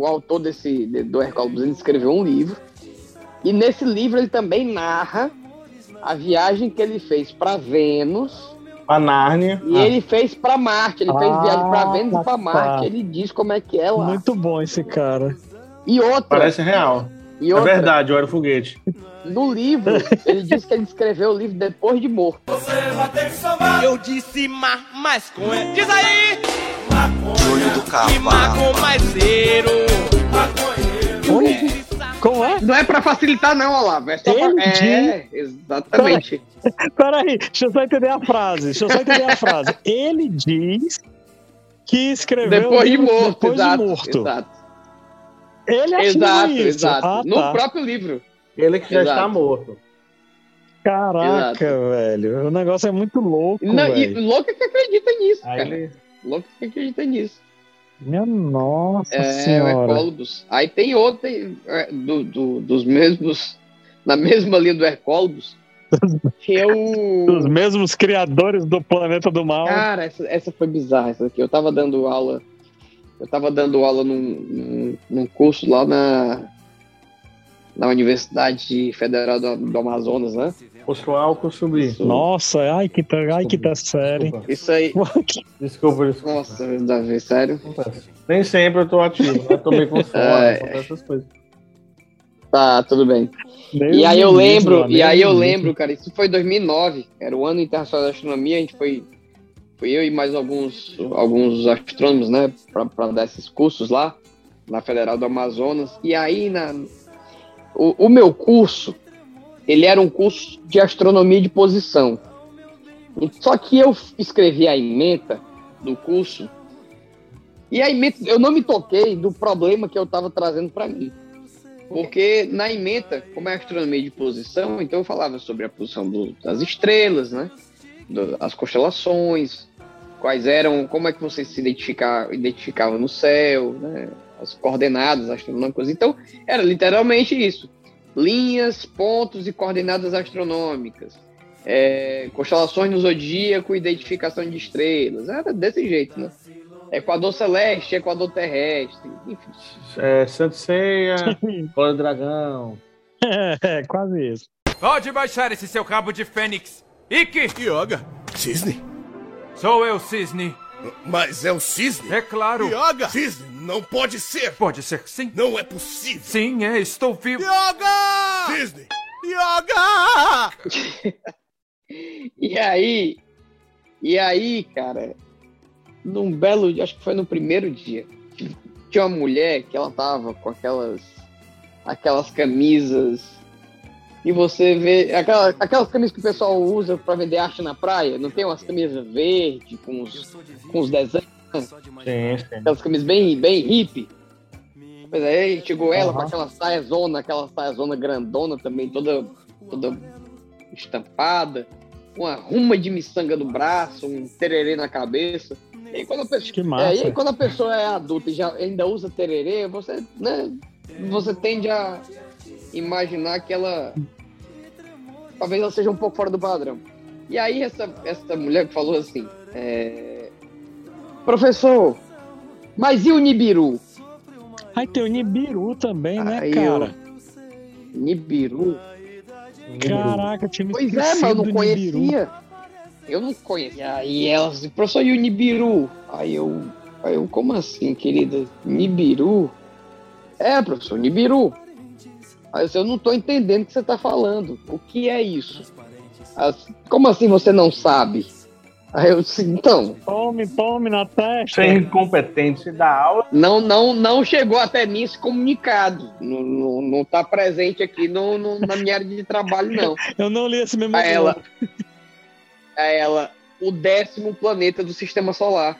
o autor desse, de- do ele escreveu um livro, e nesse livro ele também narra a viagem que ele fez para Vênus A Nárnia. e ele fez para Marte. Ele fez Ah, viagem para Vênus e para tá. Marte. Ele diz como é que é lá. Muito bom esse cara. E outra, Parece real. e É outra verdade, eu era o foguete. no livro, ele diz que ele escreveu o livro depois de morto. Eu disse ma, maconha. Diz aí! Júlio do Que Cavalo. maconheiro. Como é? Não é para facilitar, não, Olavo. É só pra... Ele É, exatamente. Peraí, deixa eu só entender a frase. Deixa eu só entender a frase. Ele diz que escreveu Depois o de morto, depois exato, de morto. exato. Ele Exato, isso. exato. Ah, No tá. próprio livro. Ele que já Exato. está morto. Caraca, velho. O negócio é muito louco, Não, e velho. louco é que acredita nisso, Aí cara. ele- Louco é que acredita nisso. Minha nossa É, o senhora. Hercólogos. Aí tem outro é, do, do- dos mesmos, na mesma linha do Hercólogos, que é Os o. mesmos criadores do planeta do mal. Cara, essa, essa foi bizarra, essa aqui. Eu tava dando aula. Eu tava dando aula num, num, num curso lá na, na Universidade Federal do, do Amazonas, né? Curso B? Nossa, ai que tá, ai que tá sério. Desculpa, Isso aí. desculpa. desculpa. Nossa, Davi, sério. Acontece. Nem sempre eu tô ativo, né? Eu tô meio com fome, É. essas coisas. Tá, tudo bem. E aí eu lembro, e aí eu lembro, cara, isso foi 2009, era o ano internacional da astronomia, a gente foi, foi eu e mais alguns, alguns astrônomos, né, para dar esses cursos lá, na Federal do Amazonas, e aí na, o, o meu curso, ele era um curso de astronomia de posição, só que eu escrevi a ementa do curso, e a ementa, eu não me toquei do problema que eu estava trazendo para mim. Porque na ementa, como é astronomia de posição, então eu falava sobre a posição do- das estrelas, né? Do- as constelações, quais eram, como é que você se identificar, identificava no céu, né? As coordenadas astronômicas. Então, era literalmente isso: linhas, pontos e coordenadas astronômicas. É, constelações no zodíaco, identificação de estrelas. Era desse jeito, né? Equador celeste, Equador terrestre, enfim. É, Santo Ceia, Cola do Dragão. É, quase isso. Pode baixar esse seu rabo de fênix. Ike! Yoga? Cisne? Sou eu, Cisne. Mas é um cisne? É claro. Yoga? Cisne, não pode ser. Pode ser que sim. Não é possível. Sim, é, estou vivo. Yoga! Cisne! Yoga! E aí, e aí, cara, num belo dia, acho que foi no primeiro dia, tinha uma mulher que ela tava com aquelas aquelas camisas e você vê aquela, aquelas camisas que o pessoal usa pra vender arte na praia, não tem umas camisas verdes com os, com os desenhos, Sim, sim. aquelas camisas bem, bem hippie. Pois é, aí chegou ela com Aham. aquela saia zona, aquela saia zona grandona também, toda, toda estampada, uma ruma de miçanga no braço, um tererê na cabeça. E quando a pessoa, Que é, massa. e aí, quando a pessoa é adulta e já ainda usa tererê, você, né, você tende a imaginar que ela talvez ela seja um pouco fora do padrão. E aí essa, essa mulher que falou assim, é, professor, mas e o Nibiru? Aí tem o Nibiru também, né, Aí cara? eu- Nibiru? Caraca, tinha me Pois é, mas eu não conhecia. Nibiru. Eu não conhecia. Aí ela disse, professor, e o Nibiru? Aí eu, aí eu, como assim, querida? Nibiru? É, professor, Nibiru. Aí eu, disse, eu não tô entendendo o que você tá falando. O que é isso? Como assim você não sabe? Aí eu disse, então. Tome, tome na testa. Sem incompetente da aula. Não, não, não chegou até mim esse comunicado. Não, não, não tá presente aqui no, no- na minha área de trabalho, não. Eu não li esse mesmo. A ela, a ela, o décimo planeta do sistema solar.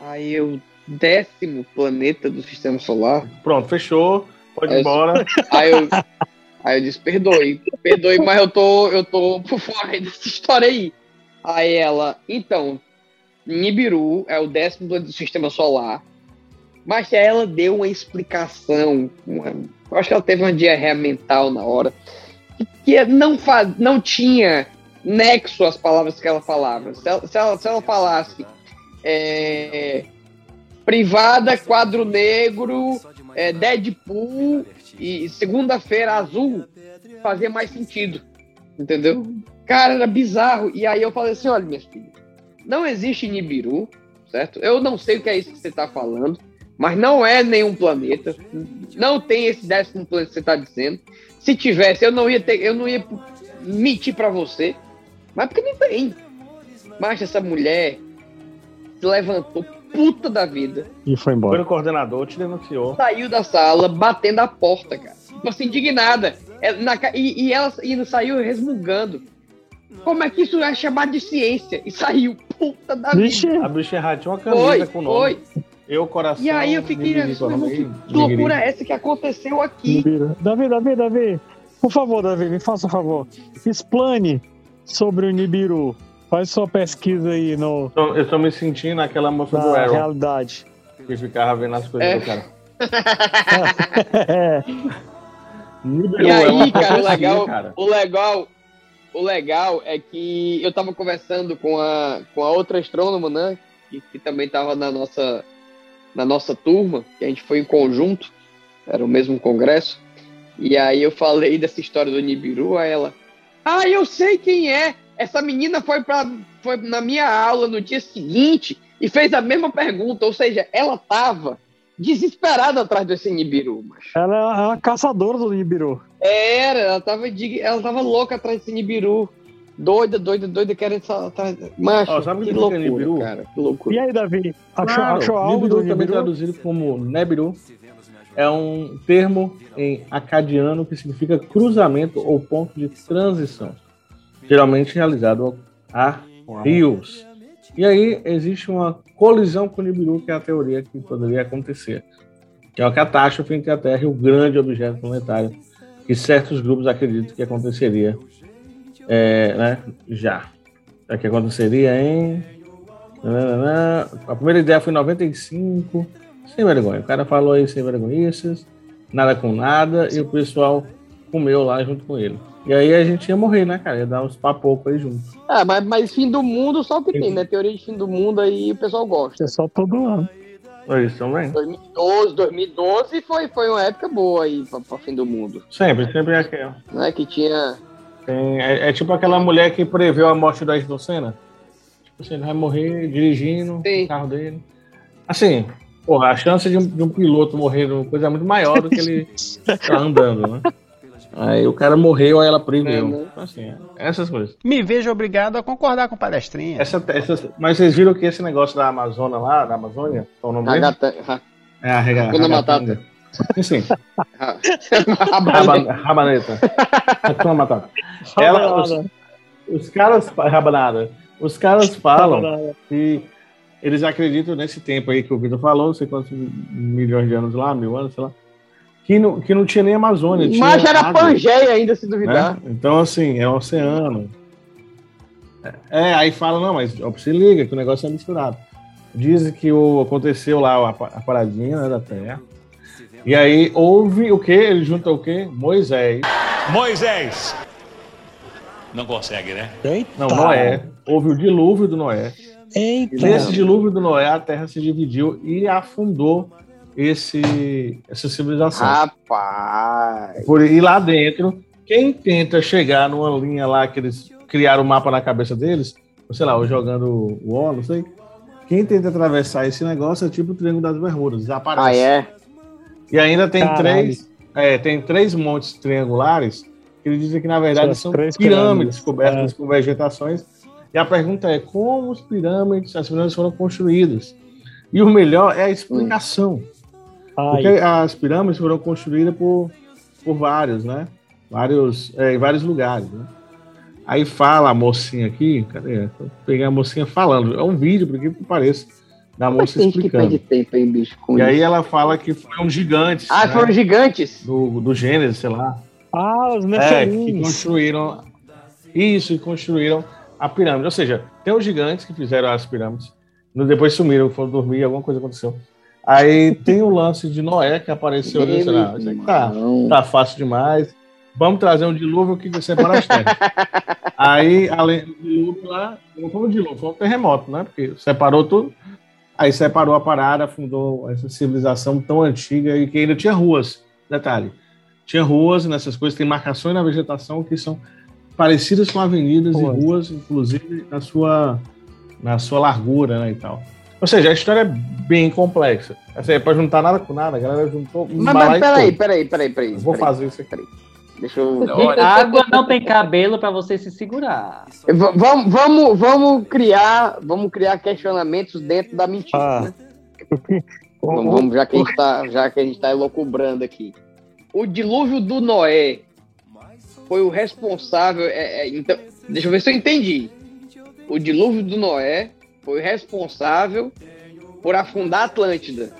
Aí eu, décimo planeta do sistema solar. Pronto, fechou. Pode ir Aí eu- embora. Aí eu, aí eu disse, perdoe, perdoe, mas eu tô, eu tô por fora dessa história aí. Aí ela, então, Nibiru é o décimo planeta do sistema solar. Mas ela deu uma explicação. uma- eu acho que ela teve uma diarreia mental na hora. Que, que não, fa, não tinha nexo às palavras que ela falava. Se ela, se ela, se ela falasse é, privada, quadro negro, é, Deadpool e segunda-feira azul, fazia mais sentido. Entendeu? Cara, era bizarro. E aí eu falei assim: olha, minha filha, não existe Nibiru, certo? Eu não sei o que é isso que você está falando, mas não é nenhum planeta. Não tem esse décimo planeta que você está dizendo. Se tivesse, eu não ia ter, eu não ia mentir para você. Mas porque não tem. Mas essa mulher se levantou puta da vida, E foi Foi embora. no coordenador, te denunciou. saiu da sala batendo a porta, cara. Tipo assim, indignada. É, na e, e ela e saiu resmungando. Como é que isso é chamado de ciência? E saiu, puta da Vixe. vida. A bicha errada tinha uma camisa Foi, com o nome. foi. Eu, coração. E aí eu fiquei, o nome que, loucura é essa que aconteceu aqui? Davi, Davi, Davi. Por favor, Davi, me faça um favor. Explane sobre o Nibiru. Faz sua pesquisa aí no, Eu tô me sentindo aquela moça do na Arrow, realidade. que ficava vendo as coisas É. do cara. É. Nibiru E é aí, cara, o legal, cara. o legal, o legal é que eu tava conversando com a, com a outra astrônoma, né? Que, que também tava na nossa, na nossa turma, que a gente foi em conjunto, era o mesmo congresso. E aí eu falei dessa história do Nibiru, a ela. Ah, eu sei quem é! Essa menina foi, pra, foi na minha aula no dia seguinte e fez a mesma pergunta, ou seja, ela tava desesperada atrás desse Nibiru, macho. Ela é a caçadora do Nibiru. Era, ela tava, de- ela tava louca atrás desse Nibiru. Doida, doida, doida, querendo atrás. Macho, Ó, sabe o que que loucura, Nibiru? cara. Que loucura. E aí, Davi? Achou, Claro, achou algo Nibiru do também Nibiru? traduzido como Nebiru. É um termo em acadiano que significa cruzamento ou ponto de transição, geralmente realizado a rios. E aí existe uma colisão com o Nibiru, que é a teoria que poderia acontecer, que é uma catástrofe entre a Terra e o grande objeto planetário, que certos grupos acreditam que aconteceria é, né, já. É que aconteceria em. A primeira ideia foi em 95. Sem vergonha. O cara falou aí sem vergonhices, nada com nada, e o pessoal comeu lá junto com ele. E aí a gente ia morrer, né, cara? Ia dar uns papocos aí junto. Ah, mas, mas fim do mundo só o que tem, né? Teoria de fim do mundo aí o pessoal gosta. É só todo ano. É isso também. 2012, 2012 foi, foi uma época boa aí pra, pra fim do mundo. Sempre, sempre é aquela. Né? Que tinha. Tem- é, é tipo aquela mulher que preveu a morte do Ayrton Senna. Tipo assim, ele vai morrer dirigindo o carro dele. Assim, porra, a chance de um, de um piloto morrer numa coisa é muito maior do que ele tá andando, né? Aí o cara morreu, aí ela. É, né? Então, assim, é, essas coisas. Me vejo obrigado a concordar com palestrinha. Essa, essas- mas vocês viram que esse negócio da Amazônia lá, da Amazônia, qual é o nome dele? É a rega, Hakuna ragatanga. Sim, sim. Rabaneta. Raba- Rabaneta. Hakuna Matata. Ela, os, os caras. Rabanada. Os caras falam Rabanada. que eles acreditam nesse tempo aí que o Vitor falou, não sei quantos milhões de anos lá, mil anos, sei lá, que não, que não tinha nem Amazônia. tinha Mas era água, Pangeia ainda, se duvidar. né? Então, assim, é um oceano. É, aí fala, não, mas ó, se liga que o negócio é misturado. Dizem que o, aconteceu lá a, a paradinha né, da Terra. E aí houve o quê? Ele junta o quê? Moisés. Moisés. Não consegue, né? Não, Noé. Houve o dilúvio do Noé. Eita. E nesse dilúvio do Noé, a Terra se dividiu e afundou esse, essa civilização. Rapaz. Por, e lá dentro, quem tenta chegar numa linha lá que eles criaram o mapa na cabeça deles, ou sei lá, ou jogando o O, não sei. Quem tenta atravessar esse negócio é tipo o Triângulo das Bermudas, desaparece. Ah, é? E ainda tem Caralho. três, é, tem três montes triangulares que eles dizem que na verdade São são três pirâmides pirâmides, cobertas é. com vegetações. E a pergunta é como os pirâmides, as pirâmides foram construídas? E o melhor é a explicação. Ai. Porque as pirâmides foram construídas por, por vários, né? Vários, é, em vários lugares, né? Aí fala a mocinha aqui, cadê? Pegar a mocinha falando. É um vídeo, por que pareça, da moça Tem que explicando. perde tempo, hein, bicho? com E aí isso. ela fala que foram gigantes. Ah, né? foram gigantes? Do, do Gênesis, sei lá. Ah, os É, que construíram. Isso, e construíram a pirâmide. Ou seja, tem os gigantes que fizeram as pirâmides. Depois sumiram, foram dormir, alguma coisa aconteceu. Aí tem o lance de Noé que apareceu ali, sei lá, isso aqui tá, tá fácil demais. Vamos trazer um dilúvio que separa as terras. Aí, além do dilúvio lá, não foi um dilúvio, foi um terremoto, né? Porque separou tudo. Aí separou a parada, fundou essa civilização tão antiga e que ainda tinha ruas. Detalhe, tinha ruas nessas coisas, tem marcações na vegetação que são parecidas com avenidas e ruas, inclusive na sua, na sua largura, né, e tal. Ou seja, a história é bem complexa. Assim, é pra juntar nada com nada, a galera juntou Mas, mas peraí, peraí, peraí, peraí. Eu vou peraí. fazer isso aqui. Deixa eu. A água não tem cabelo pra você se segurar. Va- Vamos, vamos, vamos criar, vamos criar questionamentos dentro da mentira. Ah. né? Vamos, vamos, já que a gente tá, já que a gente tá elocubrando aqui. O dilúvio do Noé foi o responsável. é, é, então, deixa eu ver se eu entendi. O dilúvio do Noé foi responsável por afundar a Atlântida.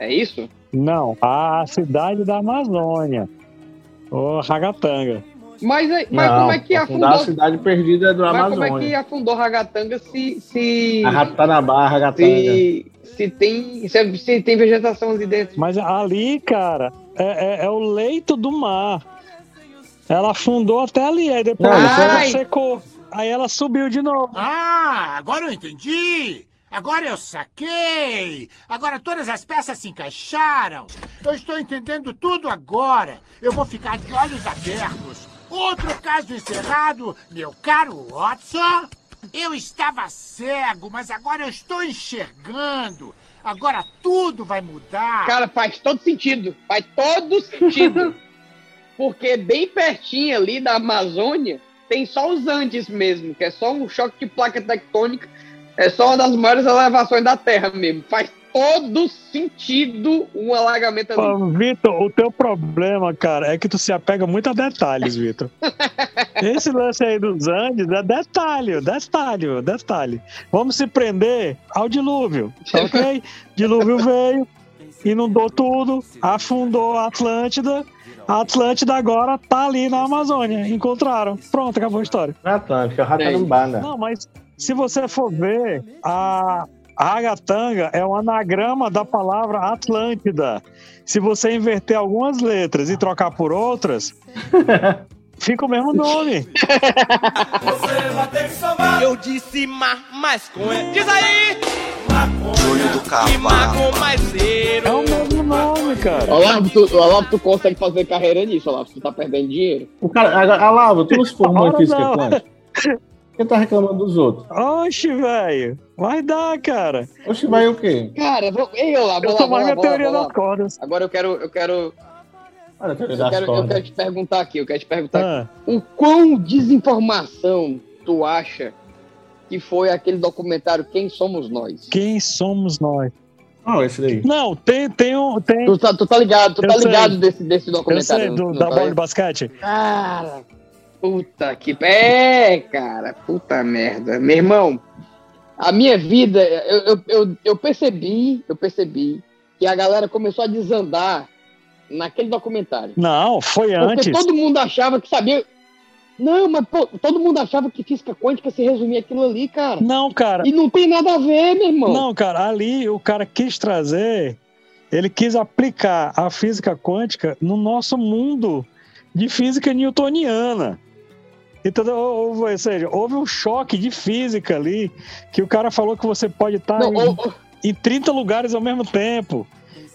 É isso? Não, a cidade da Amazônia. O Ragatanga. Mas, aí- mas Não, como é que afundou? a cidade perdida do mas como Amazônia. é que afundou Ragatanga se. se... A Ratanabá, a Ragatanga. se, se tem se, se tem vegetação ali dentro. Mas ali, cara, é, é- é o leito do mar. Ela afundou até ali, aí depois Não, ela é- secou. Aí ela subiu de novo. Ah, agora eu entendi. Agora eu saquei. Agora todas as peças se encaixaram. Eu estou entendendo tudo agora. Eu vou ficar de olhos abertos. Outro caso encerrado, meu caro Watson. Eu estava cego, mas agora eu estou enxergando. Agora tudo vai mudar. Cara, faz todo sentido. Faz todo sentido. Porque bem pertinho ali da Amazônia tem só os Andes mesmo, que é só um choque de placa tectônica. É só uma das maiores elevações da Terra mesmo. Faz todo sentido um alagamento ali. Vitor, o teu problema, cara, é que tu se apega muito a detalhes, Vitor. Esse lance aí dos Andes é detalhe, detalhe, detalhe. Vamos se prender ao dilúvio, tá ok? Dilúvio veio, inundou tudo, afundou a Atlântida. A Atlântida agora tá ali na Amazônia. Encontraram. Pronto, acabou a história. Na Atlântica, Ratanambá, Não, mas se você for ver, a Ragatanga é um anagrama da palavra Atlântida. Se você inverter algumas letras e trocar por outras, fica o mesmo nome. Eu disse ma, maconha. Diz aí! Júlio do maconha É o mesmo nome, cara. Olavo, tu, Olavo, tu consegue fazer carreira nisso, Olavo. Tu tá perdendo dinheiro. O cara, a, a Lava, tu não se formou em física quântica? Por que tá reclamando dos outros? Oxe, velho. Vai dar, cara. Oxe, vai o quê? Cara, vou... ei, Olavo, Eu Olavo, sou mais minha Olavo, teoria Olavo, das cordas. Agora eu quero, eu quero, Olha eu das quero, eu quero te perguntar aqui, eu quero te perguntar Ah. aqui. O quão desinformação tu acha que foi aquele documentário Quem Somos Nós? Quem somos nós? Não, esse daí. Não, tem, tem um. Tem... Tu tá, tu tá ligado, tu Eu tá sei. ligado desse, desse Eu documentário. sei, do, não da tá bola de basquete. Cara, puta que. É, cara, puta merda. Meu irmão, a minha vida, eu, eu, eu, eu percebi, eu percebi que a galera começou a desandar naquele documentário. Não, foi Porque antes. todo mundo achava que sabia. Não, mas pô, todo mundo achava que física quântica se resumia aquilo ali, cara. Não, cara. E não tem nada a ver, meu irmão. Não, cara, ali o cara quis trazer, ele quis aplicar a física quântica no nosso mundo de física newtoniana. Ou, ou seja, houve um choque de física ali, que o cara falou que você pode estar Não, em, ou- em 30 lugares ao mesmo tempo.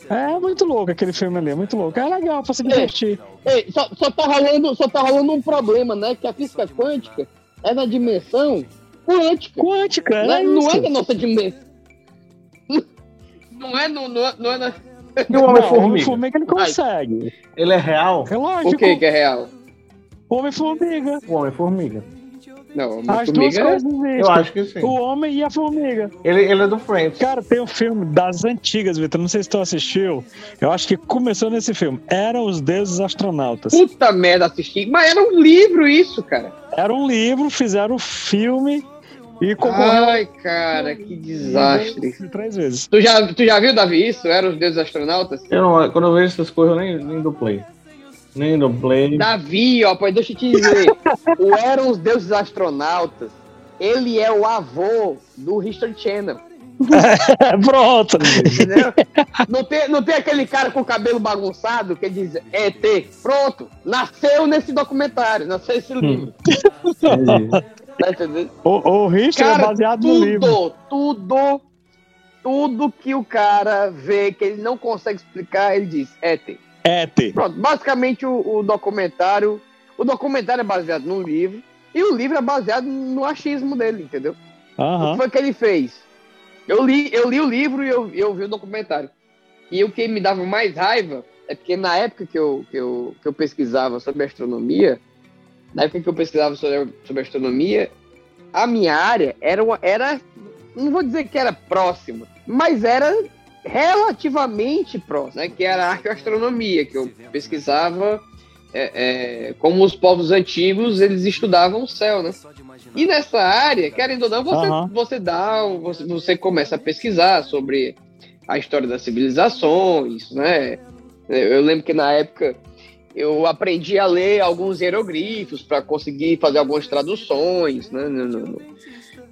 É muito louco aquele filme ali, é muito louco. É legal pra se divertir. Ei, só, só, tá rolando, só tá rolando um problema, né? Que a física quântica é na dimensão quântica. Quântica, é Não, é da nossa dimensão. Não é, no, não é, não é na... E o Homem-Formiga? Homem-Formiga ele consegue. Ele é real? É lógico. O que que é real? Homem-Formiga. O Homem-Formiga. Não, As duas é- coisas existem. Eu acho que sim. O homem e a formiga. Ele, ele é do Friends. Cara, tem um filme das antigas, Vitor. Não sei se tu assistiu. Eu acho que começou nesse filme. Eram os deuses astronautas. Puta merda, assisti. Mas era um livro isso, cara. Era um livro, fizeram um filme e concorreu Ai, cara, que desastre. três vezes. Tu já, tu já viu, Davi, isso? Eram os deuses astronautas? Eu não, quando eu vejo essas coisas, eu nem, nem dou play. Nem play. Davi, ó, pois deixa eu te dizer. o Eram os Deuses Astronautas, ele é o avô do History Channel. Pronto. Entendeu? Não tem, não tem aquele cara com o cabelo bagunçado que diz ET. Pronto, nasceu nesse documentário, nasceu esse livro. Tá entendendo? O, o Richard é Cara, baseado tudo, no livro. tudo, tudo que o cara vê que ele não consegue explicar, ele diz ET. ET. Pronto, basicamente o, o documentário, o documentário é baseado num livro e o livro é baseado no achismo dele, entendeu? O Aham. que foi que ele fez? Eu li, eu li o livro e eu, eu vi o documentário. E o que me dava mais raiva é porque na época que eu, que eu, que eu pesquisava sobre astronomia, na época que eu pesquisava sobre, sobre astronomia, a minha área era, uma- era, não vou dizer que era próxima, mas era relativamente próxima, né? Que era a arqueoastronomia, que eu pesquisava é, é, como os povos antigos eles estudavam o céu, né? E nessa área, querendo ou não, você, Aham. você dá, você, você começa a pesquisar sobre a história das civilizações, né? Eu lembro que na época eu aprendi a ler alguns hieroglifos para conseguir fazer algumas traduções, né? no- no- no-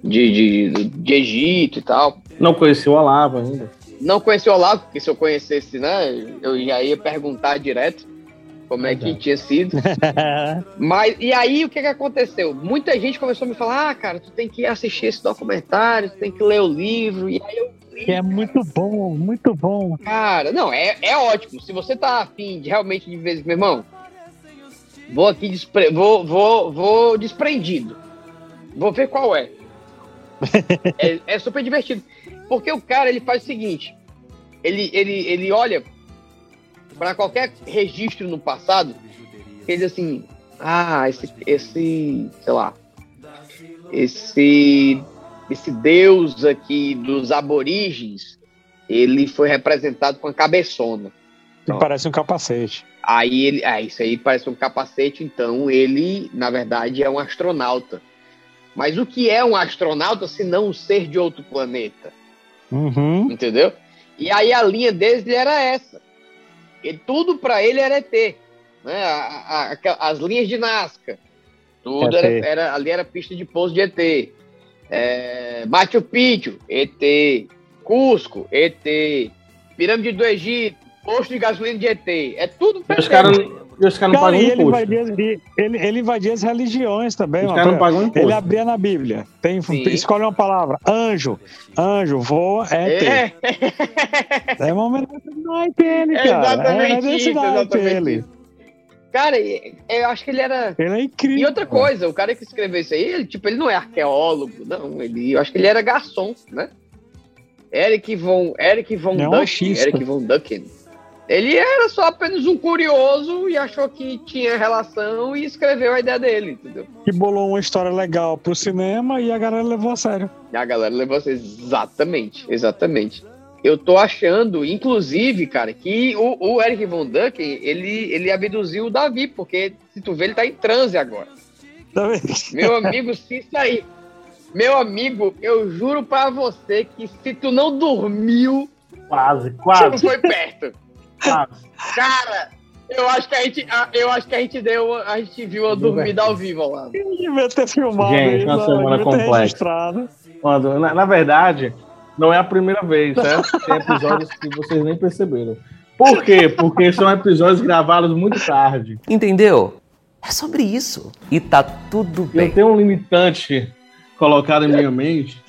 de, de, de Egito e tal. Não conheci o Olavo ainda. Não conheci o Olavo, porque se eu conhecesse, né, eu já ia perguntar direto como é que tinha sido. Mas, e aí, o que que aconteceu? Muita gente começou a me falar, ah, cara, tu tem que assistir esse documentário, tu tem que ler o livro, e aí eu Que é muito bom, muito bom. Cara, não, é, é ótimo. Se você tá afim de realmente de vez, meu irmão, vou aqui despre... vou, vou, vou desprendido. Vou ver qual é. é. É super divertido. Porque o cara, ele faz o seguinte: ele, ele, ele olha para qualquer registro no passado, ele diz assim: ah, esse, esse sei lá, esse, esse deus aqui dos aborígenes, ele foi representado com a cabeçona. Que parece um capacete. Aí ele, ah, isso aí parece um capacete, então ele, na verdade, é um astronauta. Mas o que é um astronauta se não um ser de outro planeta? Uhum. Entendeu? E aí a linha dele era essa. E tudo para ele era ET. Né? A- a- a- as linhas de Nazca. Tudo era, era- ali era pista de pouso de ET. É, Machu Picchu, ET. Cusco, ET. Pirâmide do Egito, posto de gasolina de ET. É tudo E os caras e os caras não Cara, pagam ele imposto. invadia, ele, ele invadia as religiões também. Os ó. caras não pagam imposto. Ele abria na Bíblia. Tem, escolhe uma palavra. Anjo. Anjo, voa, é É, T. É uma homenagem desse naipe ele, cara. Exatamente é isso, exatamente ele. isso. Cara, e- eu acho que ele era. Ele é incrível. E outra coisa, o cara que escreveu isso aí, ele, tipo, ele não é arqueólogo, não. Ele, eu acho que ele era garçom, né? Eric von, Eric von É um artista. Eric von Ducken. Ele era só apenas um curioso e achou que tinha relação e escreveu a ideia dele, entendeu? Que bolou uma história legal pro cinema e a galera levou a sério. E a galera levou assim, exatamente, exatamente. eu tô achando, inclusive, cara, que o, o Eric Von Ducken, ele, ele abduziu o Davi, porque se tu vê, ele tá em transe agora. Meu amigo, se isso aí. Meu amigo, eu juro pra você que se tu não dormiu, Quase, tu não quase. foi perto. Cara, eu acho que a gente, eu acho que a gente deu, a gente viu a dormida ao vivo lá. Eu devia ter filmado Gente, isso, uma semana complexa. registrado. Quando, na, na verdade, não é a primeira vez, certo? Tem episódios que vocês nem perceberam. Por quê? Porque são episódios gravados muito tarde. Entendeu? É sobre isso. E tá tudo bem. Eu tenho um limitante colocado em minha mente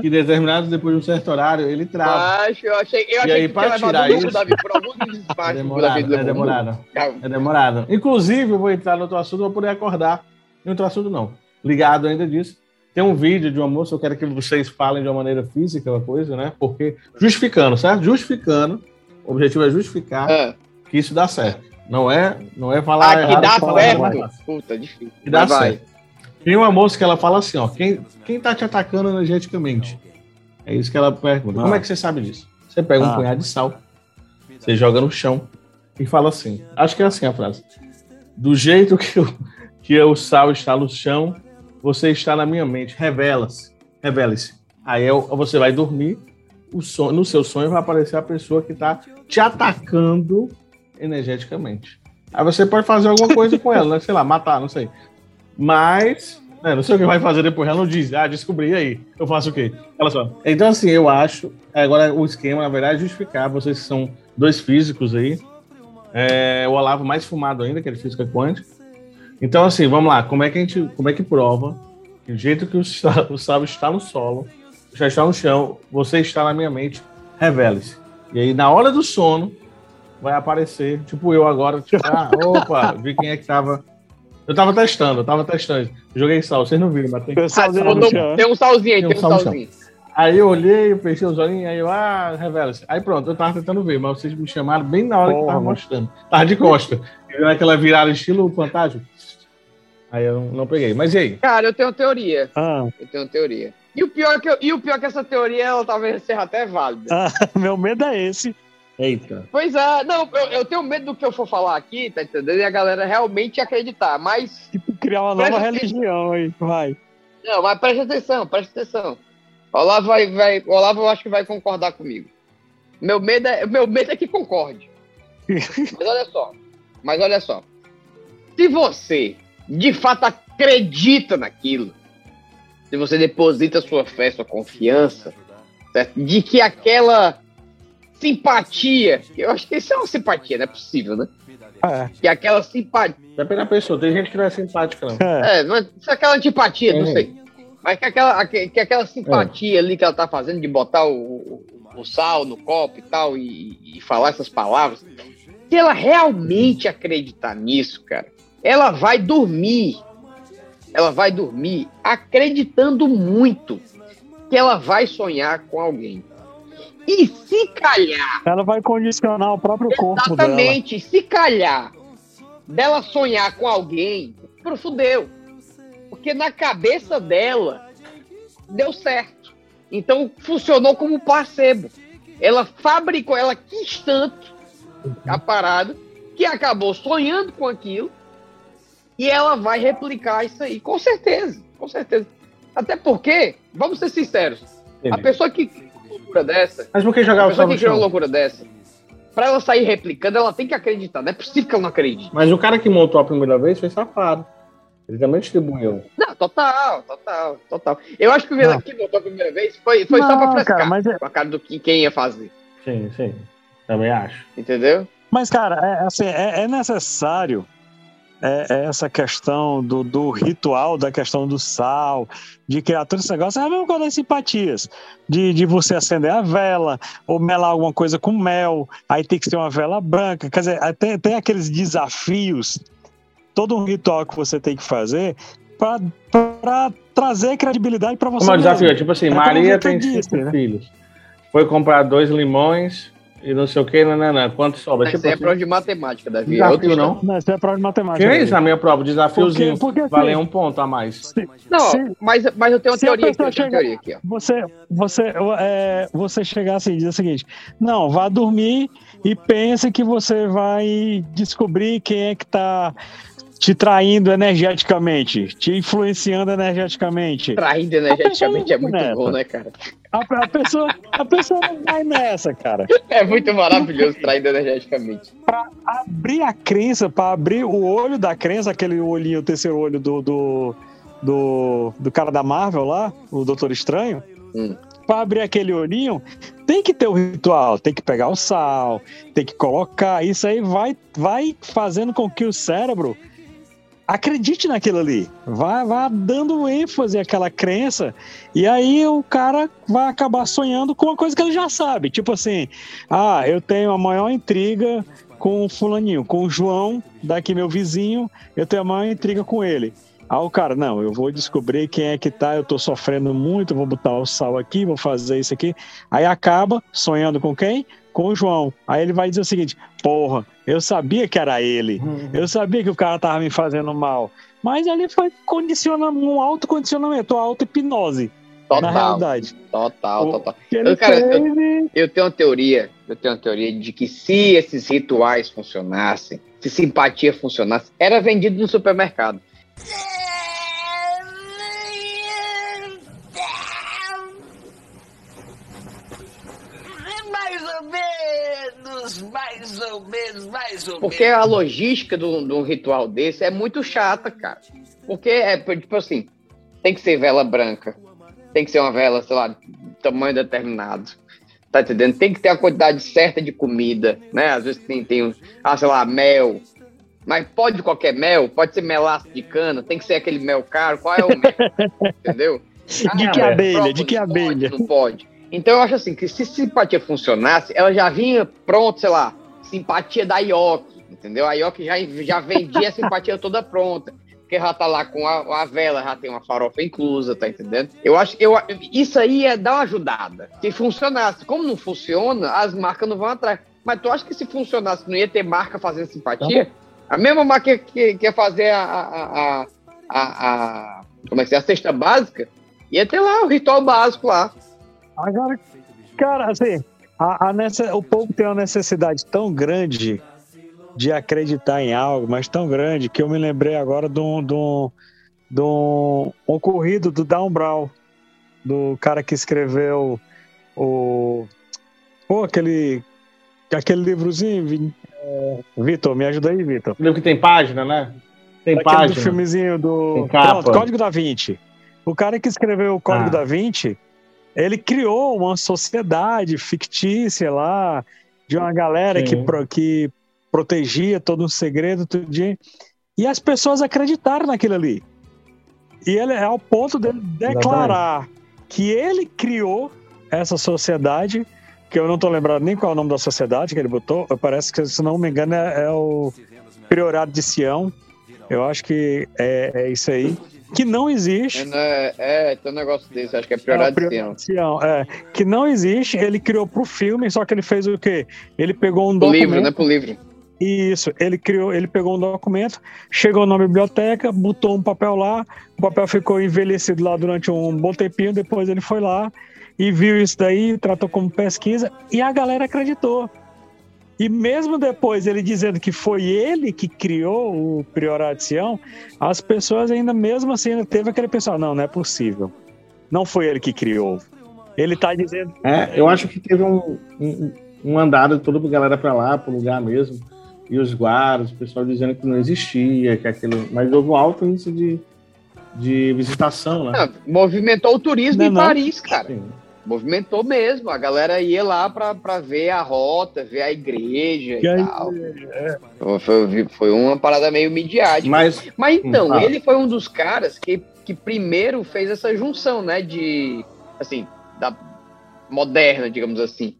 que determinados depois de um certo horário ele trava. Acho, eu achei, eu E achei aí, que levado tirar muito, isso- Davi, por algum despacho É demorado, é demorado. É demorado. Inclusive, eu vou entrar no outro assunto para poder acordar. Em outro assunto, não. Ligado ainda disso. Tem um vídeo de uma moça, eu quero que vocês falem de uma maneira física a coisa, né? Porque. Justificando, certo? Justificando. O objetivo é justificar que isso dá certo. Não é, não é falar. Ah, que errado, dá certo. fácil. Puta, difícil. Que dá vai. certo. Tem uma moça que ela fala assim, ó. Quem, quem tá te atacando energeticamente? É isso que ela pergunta. Como é que você sabe disso? Você pega um Ah. punhado de sal, você joga no chão e fala assim. Acho que é assim a frase. Do jeito que o, que o sal está no chão, você está na minha mente. Revela-se. Revele-se. Aí eu- você vai dormir, o sonho, no seu sonho vai aparecer a pessoa que está te atacando energeticamente. Aí você pode fazer alguma coisa com ela, né? Sei lá, matar, não sei. Mas, né, não sei o que vai fazer depois. Ela não diz, ah, descobri aí. Eu faço o quê? Ela só. Então, assim, eu acho. Agora, o esquema, na verdade, é justificar. Vocês que são dois físicos aí. É, o Olavo mais fumado ainda, que é de física quântica. Então, assim, vamos lá. Como é que a gente. Como é que prova que o jeito que o, o está no solo, já está no chão, você está na minha mente, revele-se. E aí, na hora do sono, vai aparecer, tipo eu agora, tipo, ah, opa, vi quem é que tava. Eu tava testando, eu tava testando. Joguei sal, vocês não viram, mas tem, Ah, botou- tem um salzinho aí, tem um sal no salzinho. Aí eu olhei, eu fechei os olhinhos, aí eu, ah, revela-se. Aí pronto, eu tava tentando ver, mas vocês me chamaram bem na hora que eu tava mostrando. Tava de costa. E deu aquela virada estilo fantástico. Aí eu não, peguei. Mas e aí? Cara, eu tenho uma teoria. Ah. Eu tenho uma teoria. E o pior é que, eu- e o pior é que essa teoria, ela talvez seja até válida. Ah, meu medo é esse. Eita. Pois é, não, eu, eu tenho medo do que eu for falar aqui, tá entendendo? E a galera realmente acreditar, mas. Criar uma nova religião aí, vai. Não, mas presta atenção, presta atenção. O Olavo vai, vai, o Olavo eu acho que vai concordar comigo. Meu medo é, meu medo é que concorde. mas olha só, mas olha só. Se você de fato acredita naquilo, se você deposita sua fé, sua confiança, certo? de que aquela simpatia, eu acho que isso é uma simpatia, não é possível, né? Que aquela simpatia. Depende da pessoa, tem gente que não é simpática, não. É, mas se aquela antipatia, não É. sei. Mas que aquela, que, que aquela simpatia ali que ela tá fazendo de botar o, o, o sal no copo e tal, e, e falar essas palavras. Se ela realmente acreditar nisso, cara, ela vai dormir. Ela vai dormir acreditando muito que ela vai sonhar com alguém. E se calhar Ela vai condicionar o próprio corpo dela. Exatamente. Se calhar dela sonhar com alguém, pro fudeu. Porque na cabeça dela deu certo. Então funcionou como placebo. Ela fabricou, ela quis tanto a parada que acabou sonhando com aquilo e ela vai replicar isso aí, com certeza, com certeza. Até porque, vamos ser sinceros, a pessoar que loucura dessa, Mas por que jogar o pessoa que criou uma loucura dessa, pra ela sair replicando, ela tem que acreditar. Não é possível que ela não acredite. Mas o cara que montou a primeira vez foi safado. Ele também distribuiu. Não, total, total, total. Eu acho que o primeiro que botou a primeira vez foi, foi só Não, pra frescar cara, mas é- com a cara do que quem ia fazer. Sim, sim. Também acho. Entendeu? Mas, cara, é, assim, é, é necessário é, é essa questão do, do ritual, da questão do sal, de criar todo esse negócio. É a mesma coisa das simpatias. De, de você acender a vela, ou melar alguma coisa com mel, aí tem que ser uma vela branca. Quer dizer, tem, tem aqueles desafios, todo um ritual que você tem que fazer para trazer credibilidade para você. Como o desafio? mesmo. É tipo assim, É Maria tem cinco né? filhos. Foi comprar dois limões e não sei o que, não, não, não. Quanto sobra? Isso Tipo é assim, prova de matemática, Davi. É Desafio, história. não? Não, isso é prova de matemática. Que é isso na minha prova? Desafiozinho. Porque- porque assim- Valeu um ponto a mais. Não, Se- mas, mas eu tenho uma Se a teoria aqui, chegar- teoria aqui, ó. Você, você, é, você chegar assim e dizer o seguinte: não, vá dormir e pense que você vai descobrir quem é que tá te traindo energeticamente, te influenciando energeticamente. Traindo energeticamente é muito nessa. bom, né, cara? A, a pessoa, a pessoa não vai nessa, cara. É muito maravilhoso traindo energeticamente. Abrir a crença, para abrir o olho da crença, aquele olhinho, o terceiro olho do, do, do, do cara da Marvel lá, o Doutor Estranho. Hum. Para abrir aquele olhinho, tem que ter o ritual, tem que pegar o sal, tem que colocar. Isso aí vai, vai fazendo com que o cérebro acredite naquilo ali. Vai, vai dando ênfase àquela crença. E aí o cara vai acabar sonhando com uma coisa que ele já sabe. Tipo assim, ah, eu tenho a maior intriga com o fulaninho, com o João, daqui meu vizinho, eu tenho a maior intriga com ele. Aí o cara, não, eu vou descobrir quem é que tá, eu tô sofrendo muito, vou botar o sal aqui, vou fazer isso aqui. Aí acaba sonhando com quem? Com o João. Aí ele vai dizer o seguinte: porra, eu sabia que era ele. Eu sabia que o cara tava me fazendo mal. Mas ali foi condicionando, um autocondicionamento, uma auto-hipnose. Na Total. realidade. Total, total. Eu, cara, eu, eu tenho uma teoria, eu tenho uma teoria de que se esses rituais funcionassem, se simpatia funcionasse, era vendido no supermercado. Mais menos, mais ou menos, mais ou Porque menos. a logística de um de ritual desse é muito chata, cara. Porque é, tipo assim, tem que ser vela branca. Tem que ser uma vela, sei lá, de tamanho determinado. Tá entendendo? Tem que ter a quantidade certa de comida, né? Às vezes tem, tem um, ah, sei lá, mel. Mas pode qualquer mel, pode ser melaço de cana, tem que ser aquele mel caro. Qual é o mel? Entendeu? De Ah, que é, abelha? De que abelha? Não pode. Então eu acho assim, que se simpatia funcionasse, ela já vinha pronto, sei lá, simpatia da Ioki, entendeu? A Ioki já, já vendia a simpatia toda pronta. Porque já tá lá com a, a vela, já tem uma farofa inclusa, tá entendendo? Eu acho que eu, isso aí é dar uma ajudada. Se funcionasse, como não funciona, as marcas não vão atrás. Mas tu acha que se funcionasse, não ia ter marca fazendo simpatia? A mesma marca que, que ia fazer a, a, a, a, a- Como é que é? A cesta básica, ia ter lá o ritual básico lá. Agora, cara, assim, a, a nece- o povo tem uma necessidade tão grande de acreditar em algo, mas tão grande, que eu me lembrei agora de um, de um, de um ocorrido do Down Brown, do cara que escreveu o. Pô, aquele. Aquele livrozinho, é, Vitor, me ajuda aí, Vitor. Livro que tem página, né? Tem Aquele página. do filmezinho do Tem capa. Pronto, Código da Vinci. O cara que escreveu o Código Ah. da Vinci, ele criou uma sociedade fictícia lá, de uma galera Sim. que, pro- que protegia todo um segredo, tudo dia. E as pessoas acreditaram naquilo ali. E ele é ao ponto de declarar que ele criou essa sociedade, que eu não tô lembrado nem qual é o nome da sociedade que ele botou, parece que, se não me engano, é, é o Priorado de Sião. Eu acho que é, é isso aí. Que não existe. É, né? é, tem um negócio desse, acho que é prioridade É, de Sião. Sião, é, que não existe, ele criou pro filme, só que ele fez o quê? Ele pegou um Pro documento. livro, né? Pro livro. Isso, ele criou, ele pegou um documento, chegou na biblioteca, botou um papel lá, o papel ficou envelhecido lá durante um bom tempinho, depois ele foi lá e viu isso daí, tratou como pesquisa, e a galera acreditou. E mesmo depois ele dizendo que foi ele que criou o de Sião, as pessoas ainda, mesmo assim, ainda teve aquele pessoal, não, não é possível. Não foi ele que criou. Ele tá dizendo. É, eu acho que teve um, um, um andado de toda a galera pra lá, pro lugar mesmo. E os guardas, o pessoal dizendo que não existia, que aquilo. Mas houve um alto índice de, de visitação, né? Ah, movimentou o turismo Não, em não. Paris, cara. Movimentou mesmo. A galera ia lá pra, pra ver a rota, ver a igreja Que e aí, tal. Foi, foi uma parada meio midiática. Mas, Mas então, fala. ele foi um dos caras que, que primeiro fez essa junção, né? De. Assim, da moderna, digamos assim.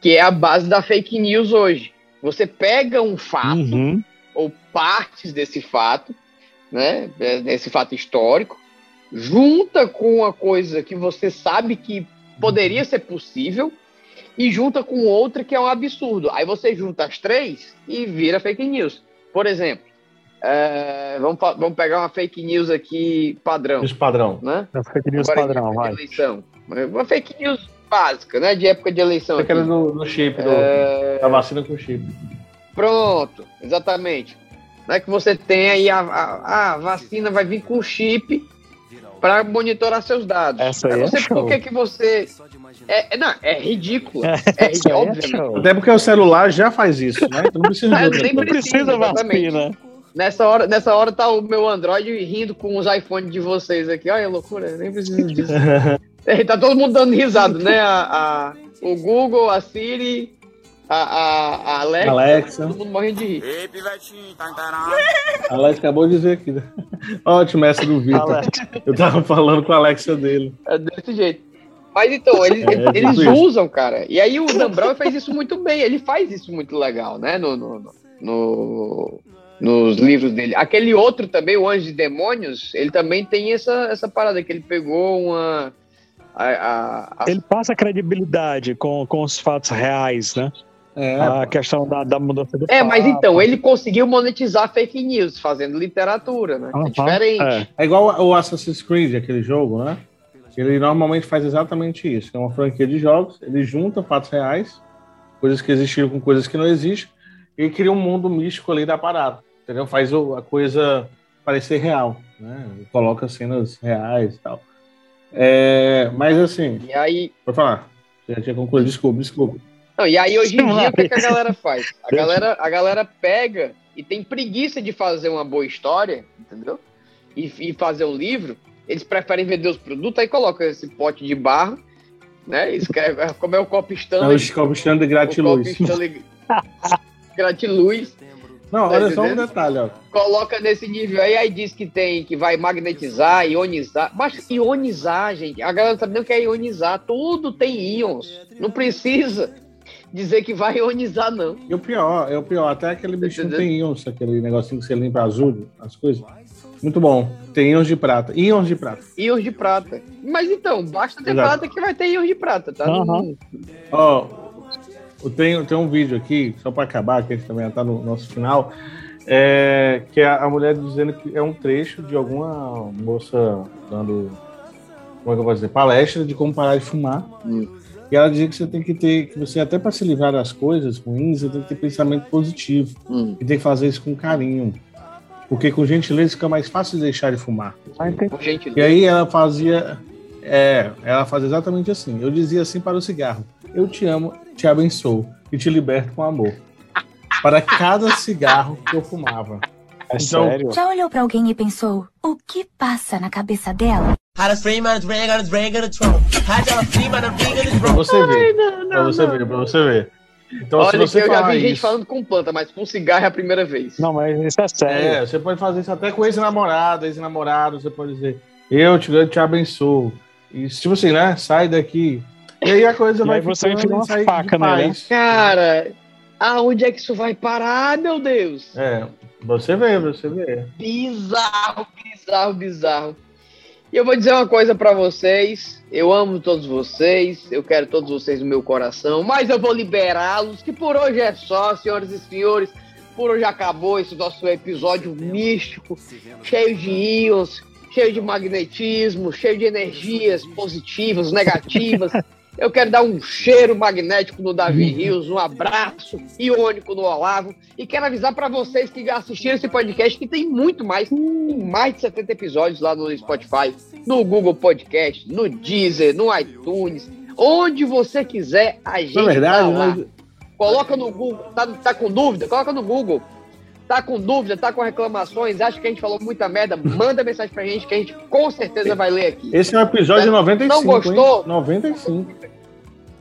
Que é a base da fake news hoje. Você pega um fato, Uhum. ou partes desse fato, né? Desse fato histórico, junta com uma coisa que você sabe que poderia ser possível, e junta com outra que é um absurdo. Aí você junta as três e vira fake news. Por exemplo, é, vamos, vamos pegar uma fake news aqui padrão. News padrão. Né? É fake news Agora, padrão, vai. eleição. Uma fake news básica, né? De época de eleição. Aquela do, do chip, do, É. da vacina com chip. Pronto, exatamente. Não é que você tem aí a, a, a vacina vai vir com chip para monitorar seus dados. Essa aí Eu é sei por show. que que você é, é- não, é ridículo. É, ridículo, é show. Até porque o celular já faz isso, né? Então não precisa de outra nem precisa, vacina. Nessa hora, nessa hora tá o meu Android rindo com os iPhones de vocês aqui. Olha, loucura, nem precisa disso. É, tá todo mundo dando risada, né? A, a- o Google, a Siri, a, a, a Alexa, Alexa. todo mundo morrendo de rir. Ei, pivetinho, tá A Alex acabou de dizer aqui. né? Ótimo essa do Vitor. Eu tava falando com a Alexa dele. É desse jeito. Mas então, eles, É, eles- tipo eles isso. usam, cara. E aí o Dan Brown fez isso muito bem. Ele faz isso muito legal, né? No, no, no- no- nos livros dele. Aquele outro também, o Anjos e Demônios, ele também tem essa, essa parada que ele pegou uma. a- a- a- Ele passa credibilidade com, com os fatos reais, né? A questão da, da mudança do É, mas Papa. então, ele conseguiu monetizar fake news, fazendo literatura, né? É diferente. É igual o Assassin's Creed, aquele jogo, né? Ele normalmente faz exatamente isso. É uma franquia de jogos, ele junta fatos reais, coisas que existiram com coisas que não existem, e cria um mundo místico ali da parada. Entendeu? Faz a coisa parecer real, né? Coloca cenas reais e tal. É, mas assim. E aí. Pode falar. Já tinha concluído, desculpa, desculpa. Não, e aí, hoje em dia, o que, que a galera faz? A galera, a galera pega e tem preguiça de fazer uma boa história, entendeu? E, e fazer um livro. Eles preferem vender os produtos, aí coloca esse pote de barro, né? Escreve, como é o copo É Stanley. o copo Stanley o gratiluz. copo Stanley gratiluz. Não, Tá olha só um detalhe, ó. Coloca nesse nível aí, aí diz que tem, que vai magnetizar, ionizar. Mas ionizar, gente, a galera não sabe nem o que é ionizar. Tudo tem íons. Não precisa dizer que vai ionizar, não. E o pior, é o pior, até aquele bichinho tem íons, aquele negocinho que você limpa azul, as coisas. Muito bom. Tem íons de prata. Íons de prata. Íons de prata. Mas então, basta ter Exato. prata que vai ter íons de prata, tá? Aham. Ó, eu tenho, tem um vídeo aqui, só para acabar, que a gente também tá no nosso final, é, que é a mulher dizendo que é um trecho de alguma moça dando, como é que eu vou dizer, palestra de como parar de fumar. E ela dizia que você tem que ter, que você até para se livrar das coisas ruins, você tem que ter pensamento positivo. E tem que fazer isso com carinho. Porque com gentileza fica mais fácil de deixar de fumar. Com gentileza. E aí ela fazia. É, ela fazia exatamente assim. Eu dizia assim para o cigarro: Eu te amo, te abençoo e te liberto com amor. Para cada cigarro que eu fumava. É Então, Já olhou pra alguém e pensou, o que passa na cabeça dela? Pra você ver. pra você ver, pra você ver. Então, se Olha, que você eu já vi gente isso, falando com planta, mas com cigarro é a primeira vez. Não, mas isso é sério. É, você pode fazer isso até com ex-namorado, ex-namorado, você pode dizer, eu te, eu te abençoo. E tipo assim, né? Sai daqui. E aí a coisa E vai aí você ficando enfia uma faca nele, paz. Cara, aonde é que isso vai parar, meu Deus? É, você vê, você vê. Bizarro, bizarro, bizarro. E eu vou dizer uma coisa pra vocês. Eu amo todos vocês, eu quero todos vocês no meu coração, mas eu vou liberá-los, que por hoje é só, senhoras e senhores. Por hoje acabou esse nosso episódio místico, cheio de íons, cheio de magnetismo, cheio de energias positivas, negativas. Eu quero dar um cheiro magnético no Davi Rios, um abraço iônico no Olavo. E quero avisar para vocês que assistiram esse podcast que tem muito mais, mais de 70 episódios lá no Spotify, no Google Podcast, no Deezer, no iTunes, onde você quiser, a gente Na verdade, tá lá. né? Coloca no Google, tá, tá com dúvida? Coloca no Google. Tá com dúvida, tá com reclamações, acha que a gente falou muita merda, manda mensagem pra gente que a gente com certeza vai ler aqui. Esse é o episódio 95. Não gostou? Hein? 95.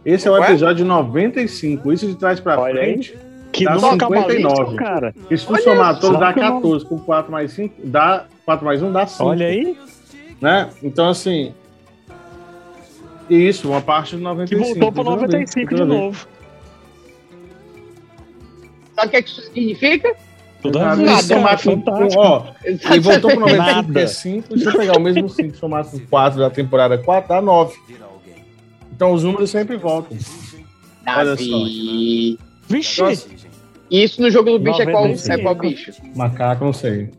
Esse é o episódio 95. Isso de trás pra Olha aí. frente. Que dá número 59. cabalístico, cara. E se tu somar isso, todos, dá só que não- 14. Com 4 mais 5, dá 4 mais 1 dá 5. Olha aí. Né? Então, assim. Isso, uma parte do 95. Que voltou pro tudo a ver, 95 tudo a de novo. Sabe o que, é que isso significa? Tudo Nada, a ver, se cara, somar com, fantástico. ó, e voltou pro 95 Nada. porque é 5, e se eu pegar o mesmo 5 somar com 4 da temporada 4, dá 9. Então os números sempre voltam. Davi. Vixe! Isso no jogo do bicho é qual, 95. é qual bicho? Macaco, não sei.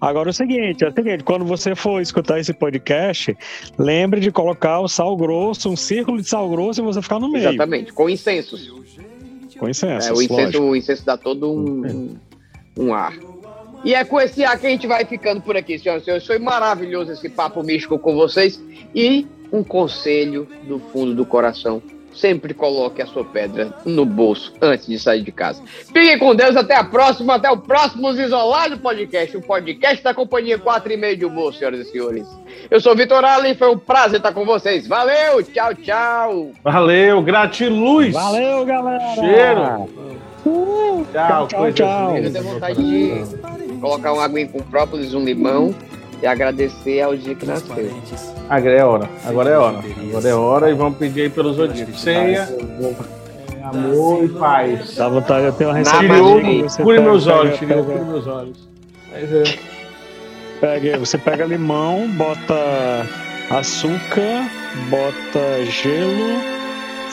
Agora é o seguinte, é o seguinte, quando você for escutar esse podcast, lembre de colocar o sal grosso, um círculo de sal grosso e você ficar no meio. Exatamente, com incensos. Com incenso. É, o, incenso o incenso dá todo um, um ar. E é com esse ar que a gente vai ficando por aqui, senhoras e senhores. Foi maravilhoso esse papo místico com vocês. E um conselho do fundo do coração. Sempre coloque a sua pedra no bolso antes de sair de casa. Fiquem com Deus, até a próxima, até o próximo Isolado Podcast, o podcast da Companhia 4 e meio de humor, senhoras e senhores. Eu sou o Vitor Allen, foi um prazer estar com vocês. Valeu, tchau, tchau. Valeu, gratiluz. Valeu, galera. Cheiro. Tchau, tchau, tchau. Eu tenho vontade de colocar uma aguinha com própolis, um limão e agradecer ao dia que nasceu. Agora é hora, agora é hora. Agora é hora e vamos pedir aí pelos outros. Ceia, é, amor e paz. Dá vontade de ter uma. Você cure pega- meus olhos, Tirou, cure meus olhos. Mas é. Pega, você pega limão, bota açúcar, bota gelo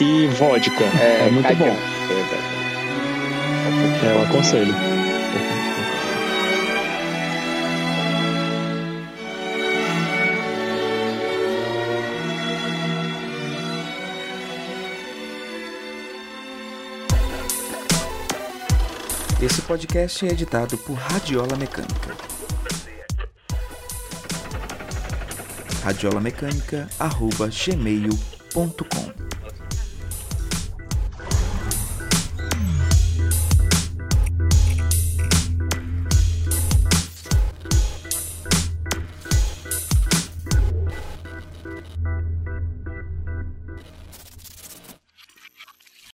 e vodka. É, muito caipirinha. bom. É, eu aconselho. Esse podcast é editado por Radiola Mecânica. radiolamecânica.gmail.com